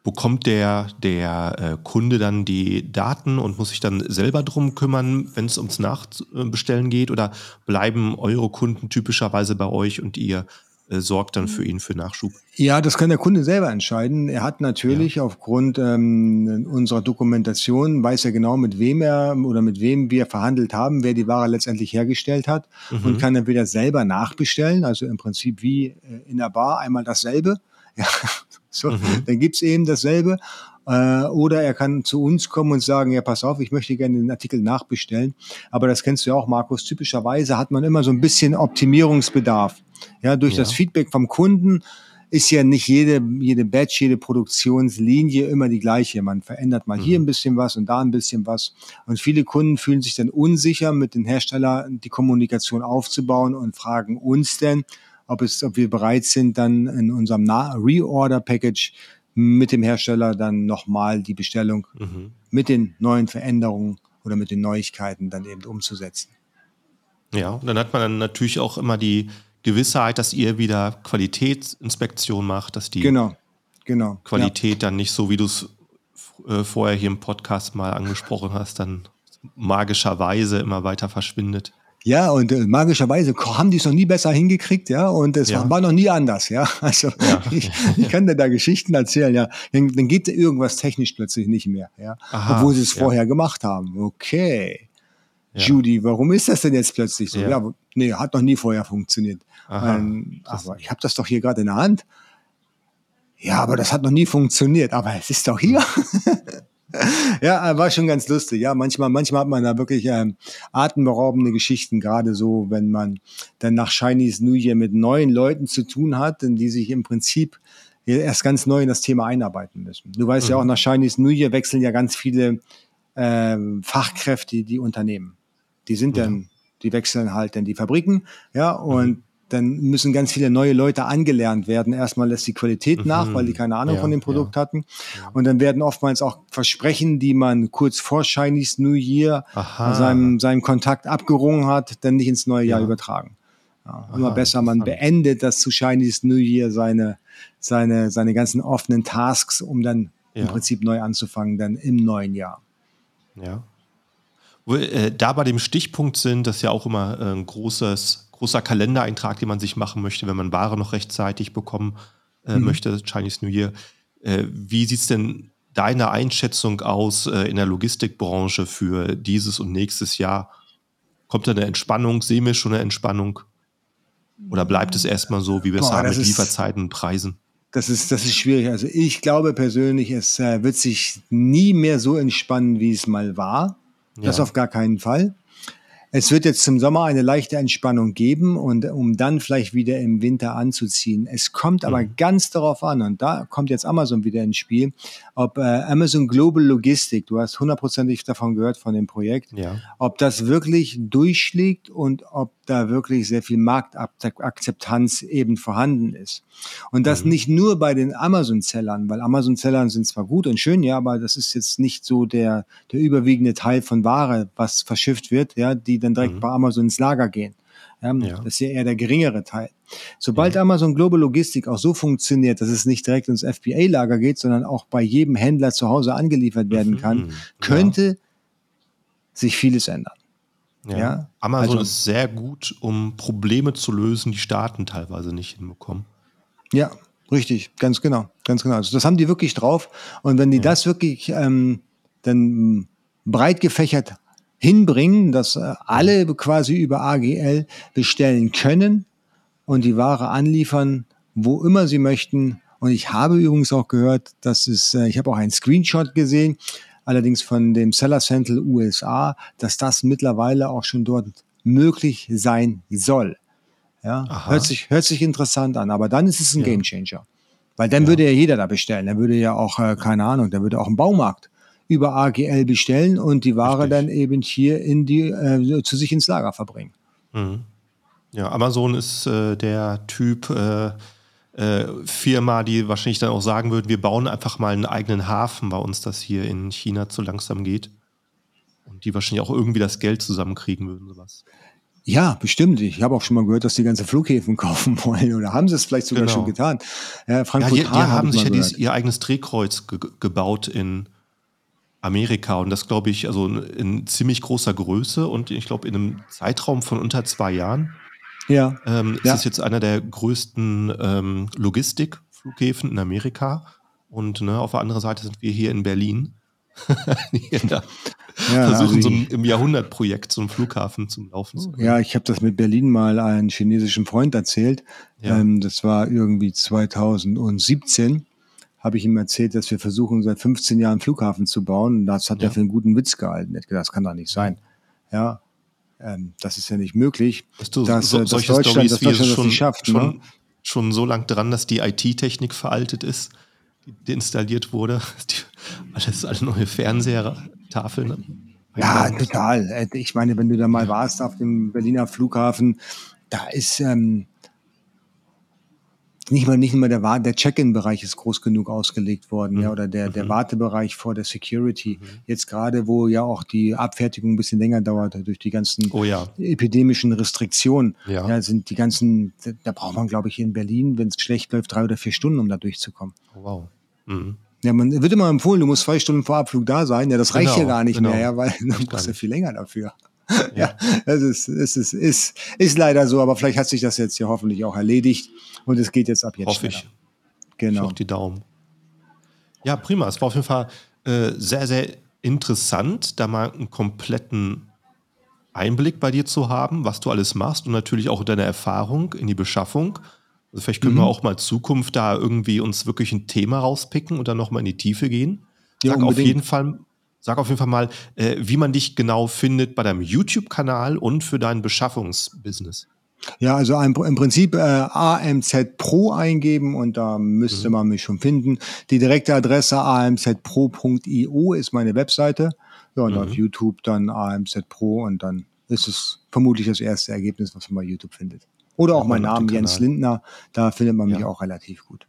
bekommt der, der äh, Kunde dann die Daten und muss sich dann selber drum kümmern, wenn es ums Nachbestellen geht? Oder bleiben eure Kunden typischerweise bei euch und ihr äh, sorgt dann für ihn für Nachschub? Ja, das kann der Kunde selber entscheiden. Er hat natürlich ja. aufgrund ähm, unserer Dokumentation, weiß er genau, mit wem er oder mit wem wir verhandelt haben, wer die Ware letztendlich hergestellt hat mhm. und kann dann wieder selber nachbestellen. Also im Prinzip wie äh, in der Bar einmal dasselbe. Ja, so, mhm. Dann gibt's eben dasselbe. Äh, oder er kann zu uns kommen und sagen, ja, pass auf, ich möchte gerne den Artikel nachbestellen. Aber das kennst du ja auch, Markus. Typischerweise hat man immer so ein bisschen Optimierungsbedarf. Ja, durch ja. das Feedback vom Kunden ist ja nicht jede, jede Batch, jede Produktionslinie immer die gleiche. Man verändert mal mhm. hier ein bisschen was und da ein bisschen was. Und viele Kunden fühlen sich dann unsicher, mit den Herstellern die Kommunikation aufzubauen und fragen uns denn, ob, es, ob wir bereit sind, dann in unserem Reorder-Package mit dem Hersteller dann nochmal die Bestellung mhm. mit den neuen Veränderungen oder mit den Neuigkeiten dann eben umzusetzen. Ja, und dann hat man dann natürlich auch immer die Gewissheit, dass ihr wieder Qualitätsinspektion macht, dass die genau, genau, Qualität ja. dann nicht so, wie du es äh, vorher hier im Podcast mal angesprochen hast, dann magischerweise immer weiter verschwindet. Ja, und äh, magischerweise haben die es noch nie besser hingekriegt, ja, und es ja. war noch nie anders, ja. Also ja. Ich, ich, kann dir da Geschichten erzählen, ja. Dann, dann geht irgendwas technisch plötzlich nicht mehr, ja. Aha, obwohl sie es ja. vorher gemacht haben. Okay. Judy, warum ist das denn jetzt plötzlich so? Ja, nee, hat noch nie vorher funktioniert. Aha, ähm, aber ich habe das doch hier gerade in der Hand. ja, aber das hat noch nie funktioniert, aber es ist doch hier. ja, war schon ganz lustig. Ja, manchmal, manchmal hat man da wirklich ähm, atemberaubende Geschichten, gerade so, wenn man dann nach Chinese New Year mit neuen Leuten zu tun hat, die sich im Prinzip erst ganz neu in das Thema einarbeiten müssen. Du weißt mhm. ja auch, nach Chinese New Year wechseln ja ganz viele ähm, Fachkräfte die Unternehmen. Die sind mhm. dann, die wechseln halt dann die Fabriken, ja, und mhm dann müssen ganz viele neue Leute angelernt werden. Erstmal lässt die Qualität mhm. nach, weil die keine Ahnung ja, von dem Produkt ja. hatten. Und dann werden oftmals auch Versprechen, die man kurz vor Chinese New Year seinem, seinem Kontakt abgerungen hat, dann nicht ins neue Jahr übertragen. Ja, immer besser, man beendet das zu Chinese New Year seine, seine, seine ganzen offenen Tasks, um dann im Prinzip neu anzufangen, dann im neuen Jahr. Ja. Äh, da bei dem Stichpunkt sind, das ist ja auch immer äh, ein großes großer Kalendereintrag, den man sich machen möchte, wenn man Ware noch rechtzeitig bekommen äh, mhm. möchte, Chinese New Year. Äh, wie sieht es denn deine Einschätzung aus äh, in der Logistikbranche für dieses und nächstes Jahr? Kommt da eine Entspannung? Sehen wir schon eine Entspannung? Oder bleibt es erstmal so, wie wir es haben mit Lieferzeiten und Preisen? Das ist, das ist schwierig. Also ich glaube persönlich, es äh, wird sich nie mehr so entspannen, wie es mal war. Ja. Das auf gar keinen Fall. Es wird jetzt zum Sommer eine leichte Entspannung geben und um dann vielleicht wieder im Winter anzuziehen. Es kommt aber mhm. ganz darauf an und da kommt jetzt Amazon wieder ins Spiel, ob äh, Amazon Global Logistik, du hast hundertprozentig davon gehört von dem Projekt, ja. ob das wirklich durchschlägt und ob da wirklich sehr viel Marktakzeptanz eben vorhanden ist. Und das mhm. nicht nur bei den Amazon-Sellern, weil Amazon-Sellern sind zwar gut und schön, ja, aber das ist jetzt nicht so der, der überwiegende Teil von Ware, was verschifft wird, ja, die dann direkt mhm. bei Amazon ins Lager gehen. Ja, ja. Das ist ja eher der geringere Teil. Sobald ja. Amazon Global Logistik auch so funktioniert, dass es nicht direkt ins FBA-Lager geht, sondern auch bei jedem Händler zu Hause angeliefert werden mhm. kann, könnte sich vieles ändern. Ja. Amazon also, ist sehr gut, um Probleme zu lösen, die Staaten teilweise nicht hinbekommen. Ja, richtig, ganz genau, ganz genau. Also das haben die wirklich drauf. Und wenn die das wirklich ähm, dann breit gefächert hinbringen, dass äh, alle quasi über AGL bestellen können und die Ware anliefern, wo immer sie möchten. Und ich habe übrigens auch gehört, dass es, äh, ich habe auch einen Screenshot gesehen, allerdings von dem Seller Central USA, dass das mittlerweile auch schon dort möglich sein soll. Ja, hört sich, hört sich interessant an, aber dann ist es ein ja. Gamechanger. Weil dann ja. würde ja jeder da bestellen. Dann würde ja auch, äh, keine Ahnung, dann würde auch ein Baumarkt über AGL bestellen und die Ware Richtig. dann eben hier in die, äh, zu sich ins Lager verbringen. Mhm. Ja, Amazon ist äh, der Typ, äh, äh, Firma, die wahrscheinlich dann auch sagen würden, wir bauen einfach mal einen eigenen Hafen bei uns, das hier in China zu langsam geht. Und die wahrscheinlich auch irgendwie das Geld zusammenkriegen würden, sowas. Ja, bestimmt. Ich habe auch schon mal gehört, dass die ganze Flughäfen kaufen wollen oder haben sie es vielleicht sogar genau. schon getan. Ja, Frankfurt ja, die, die haben sich ja dieses, ihr eigenes Drehkreuz ge gebaut in Amerika und das glaube ich also in, ziemlich großer Größe und ich glaube in einem Zeitraum von unter zwei Jahren ja. Ähm, ja. Es ist jetzt einer der größten ähm, Logistikflughäfen in Amerika. Und ne, auf der anderen Seite sind wir hier in Berlin. ja, versuchen also so ein, im Jahrhundertprojekt so einen Flughafen zum Laufen zu bringen. Ja, ich habe das mit Berlin mal einem chinesischen Freund erzählt. Ja. Ähm, das war irgendwie 2017 habe ich ihm erzählt, dass wir versuchen, seit 15 Jahren einen Flughafen zu bauen. Das hat ja. er für einen guten Witz gehalten. Er hat gesagt, das kann doch nicht sein. Ja, ähm, das ist ja nicht möglich, du, dass, so, dass Deutschland, Storys dass Deutschland schon, das nicht schafft. Schon, ne? schon so lang dran, dass die IT-Technik veraltet ist, die installiert wurde. Die, alles, alle neue Fernseher, Tafeln. Ja, total. Äh, ich meine, wenn du da mal warst auf dem Berliner Flughafen, da ist ähm, nicht mal nicht mal der, der Check-in-Bereich ist groß genug ausgelegt worden, mhm. ja, oder der, der mhm. Wartebereich vor der Security. Mhm. Jetzt gerade, wo ja auch die Abfertigung ein bisschen länger dauert durch die ganzen oh, ja. epidemischen Restriktionen, ja. ja. sind die ganzen, da braucht man, glaube ich, in Berlin, wenn es schlecht läuft, drei oder vier Stunden, um da durchzukommen. Oh, wow. Mhm. Ja, man wird immer empfohlen, du musst zwei Stunden vor Abflug da sein. Ja, das reicht genau, ja gar nicht genau. mehr, ja, weil du brauchst ja viel länger dafür. Ja, das ist, ist, ist, ist, ist leider so, aber vielleicht hat sich das jetzt ja hoffentlich auch erledigt und es geht jetzt ab jetzt. Hoffe ich. Genau. Ich die Daumen. Ja, prima. Es war auf jeden Fall äh, sehr, sehr interessant, da mal einen kompletten Einblick bei dir zu haben, was du alles machst und natürlich auch deine Erfahrung in die Beschaffung. Also vielleicht können mhm. wir auch mal Zukunft da irgendwie uns wirklich ein Thema rauspicken und dann nochmal in die Tiefe gehen. Sag ja, auf jeden Fall, sag auf jeden Fall mal, äh, wie man dich genau findet bei deinem YouTube-Kanal und für dein Beschaffungsbusiness. Ja, also im Prinzip äh, AMZ Pro eingeben und da müsste mhm. man mich schon finden. Die direkte Adresse amzpro.io ist meine Webseite. Ja, und mhm. auf YouTube dann AMZ Pro und dann ist es vermutlich das erste Ergebnis, was man bei YouTube findet. Oder auch ja, mein Name Jens Lindner, da findet man mich ja. auch relativ gut.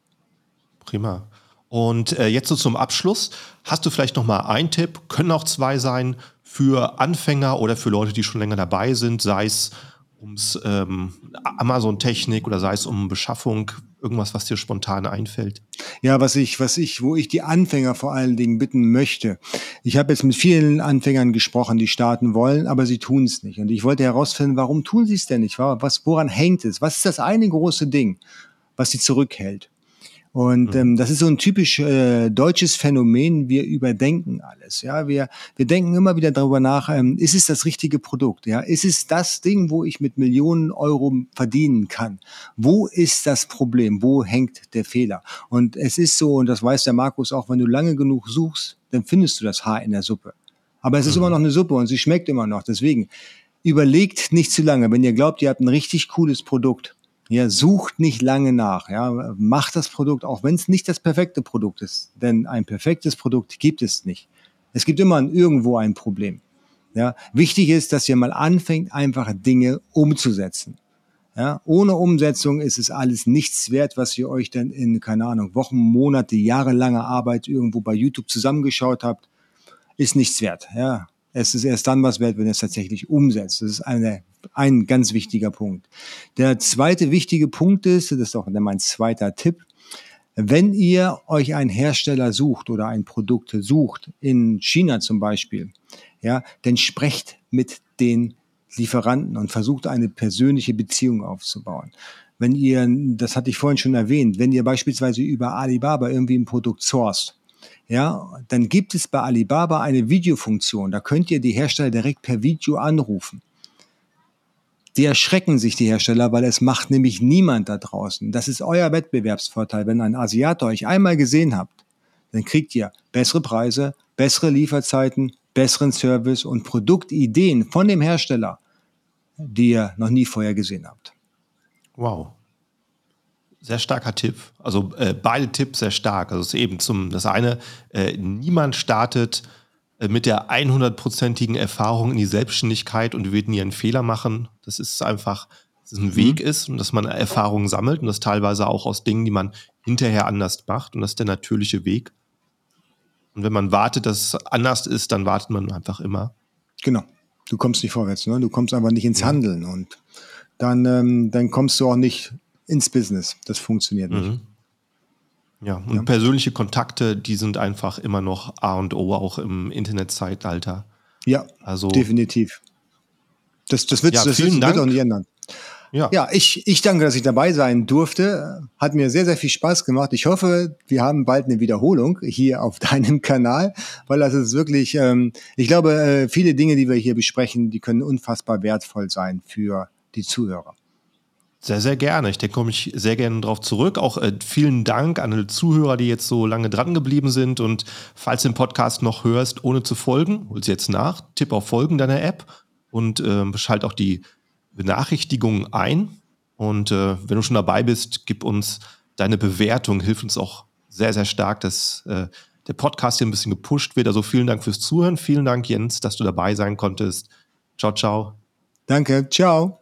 Prima. Und äh, jetzt so zum Abschluss, hast du vielleicht noch mal einen Tipp, können auch zwei sein, für Anfänger oder für Leute, die schon länger dabei sind, sei es ums ähm, Amazon-Technik oder sei es um Beschaffung, irgendwas, was dir spontan einfällt? Ja, was ich, was ich, wo ich die Anfänger vor allen Dingen bitten möchte. Ich habe jetzt mit vielen Anfängern gesprochen, die starten wollen, aber sie tun es nicht. Und ich wollte herausfinden, warum tun sie es denn nicht? Was, woran hängt es? Was ist das eine große Ding, was sie zurückhält? Und mhm. ähm, das ist so ein typisch äh, deutsches Phänomen. Wir überdenken alles. Ja, wir wir denken immer wieder darüber nach: ähm, Ist es das richtige Produkt? Ja, ist es das Ding, wo ich mit Millionen Euro verdienen kann? Wo ist das Problem? Wo hängt der Fehler? Und es ist so, und das weiß der Markus auch: Wenn du lange genug suchst, dann findest du das Haar in der Suppe. Aber es ist mhm. immer noch eine Suppe und sie schmeckt immer noch. Deswegen überlegt nicht zu lange. Wenn ihr glaubt, ihr habt ein richtig cooles Produkt, ja, sucht nicht lange nach. Ja, macht das Produkt, auch wenn es nicht das perfekte Produkt ist. Denn ein perfektes Produkt gibt es nicht. Es gibt immer irgendwo ein Problem. Ja, wichtig ist, dass ihr mal anfängt, einfach Dinge umzusetzen. Ja, ohne Umsetzung ist es alles nichts wert, was ihr euch dann in, keine Ahnung, Wochen, Monate, jahrelange Arbeit irgendwo bei YouTube zusammengeschaut habt, ist nichts wert. Ja, es ist erst dann was wert, wenn es tatsächlich umsetzt. Das ist eine, ein ganz wichtiger Punkt. Der zweite wichtige Punkt ist, das ist auch mein zweiter Tipp, wenn ihr euch einen Hersteller sucht oder ein Produkt sucht, in China zum Beispiel, ja, dann sprecht mit den Lieferanten und versucht eine persönliche Beziehung aufzubauen. Wenn ihr, das hatte ich vorhin schon erwähnt, wenn ihr beispielsweise über Alibaba irgendwie ein Produkt sourced, ja, dann gibt es bei Alibaba eine Videofunktion. Da könnt ihr die Hersteller direkt per Video anrufen. Die erschrecken sich, die Hersteller, weil es macht nämlich niemand da draußen. Das ist euer Wettbewerbsvorteil. Wenn ein Asiater euch einmal gesehen habt, dann kriegt ihr bessere Preise, bessere Lieferzeiten, besseren Service und Produktideen von dem Hersteller, die ihr noch nie vorher gesehen habt. Wow. Sehr starker Tipp. Also äh, beide Tipps sehr stark. Also es ist eben zum, das eine, äh, niemand startet äh, mit der 100%igen Erfahrung in die Selbstständigkeit und wird nie einen Fehler machen. Das ist einfach, dass es ein mhm. Weg ist und dass man Erfahrungen sammelt und das teilweise auch aus Dingen, die man hinterher anders macht. Und das ist der natürliche Weg. Und wenn man wartet, dass es anders ist, dann wartet man einfach immer. Genau. Du kommst nicht vorwärts, ne? Du kommst einfach nicht ins ja. Handeln und dann, ähm, dann kommst du auch nicht ins Business. Das funktioniert nicht. Mhm. Ja, und ja. persönliche Kontakte, die sind einfach immer noch A und O, auch im Internetzeitalter. Ja, also, definitiv. Das, das, wird, ja, das wird, wird auch nicht ändern. Ja. ja, ich, ich danke, dass ich dabei sein durfte. Hat mir sehr, sehr viel Spaß gemacht. Ich hoffe, wir haben bald eine Wiederholung hier auf deinem Kanal, weil das ist wirklich, ähm, ich glaube, äh, viele Dinge, die wir hier besprechen, die können unfassbar wertvoll sein für die Zuhörer. Sehr, sehr gerne. Ich denke, komme ich sehr gerne darauf zurück. Auch äh, vielen Dank an alle Zuhörer, die jetzt so lange dran geblieben sind. Und falls du den Podcast noch hörst, ohne zu folgen, hol sie jetzt nach, tipp auf Folgen deiner App und äh, schalt auch die Benachrichtigungen ein. Und äh, wenn du schon dabei bist, gib uns deine Bewertung, hilft uns auch sehr, sehr stark, dass äh, der Podcast hier ein bisschen gepusht wird. Also vielen Dank fürs Zuhören. Vielen Dank, Jens, dass du dabei sein konntest. Ciao, ciao. Danke. Ciao.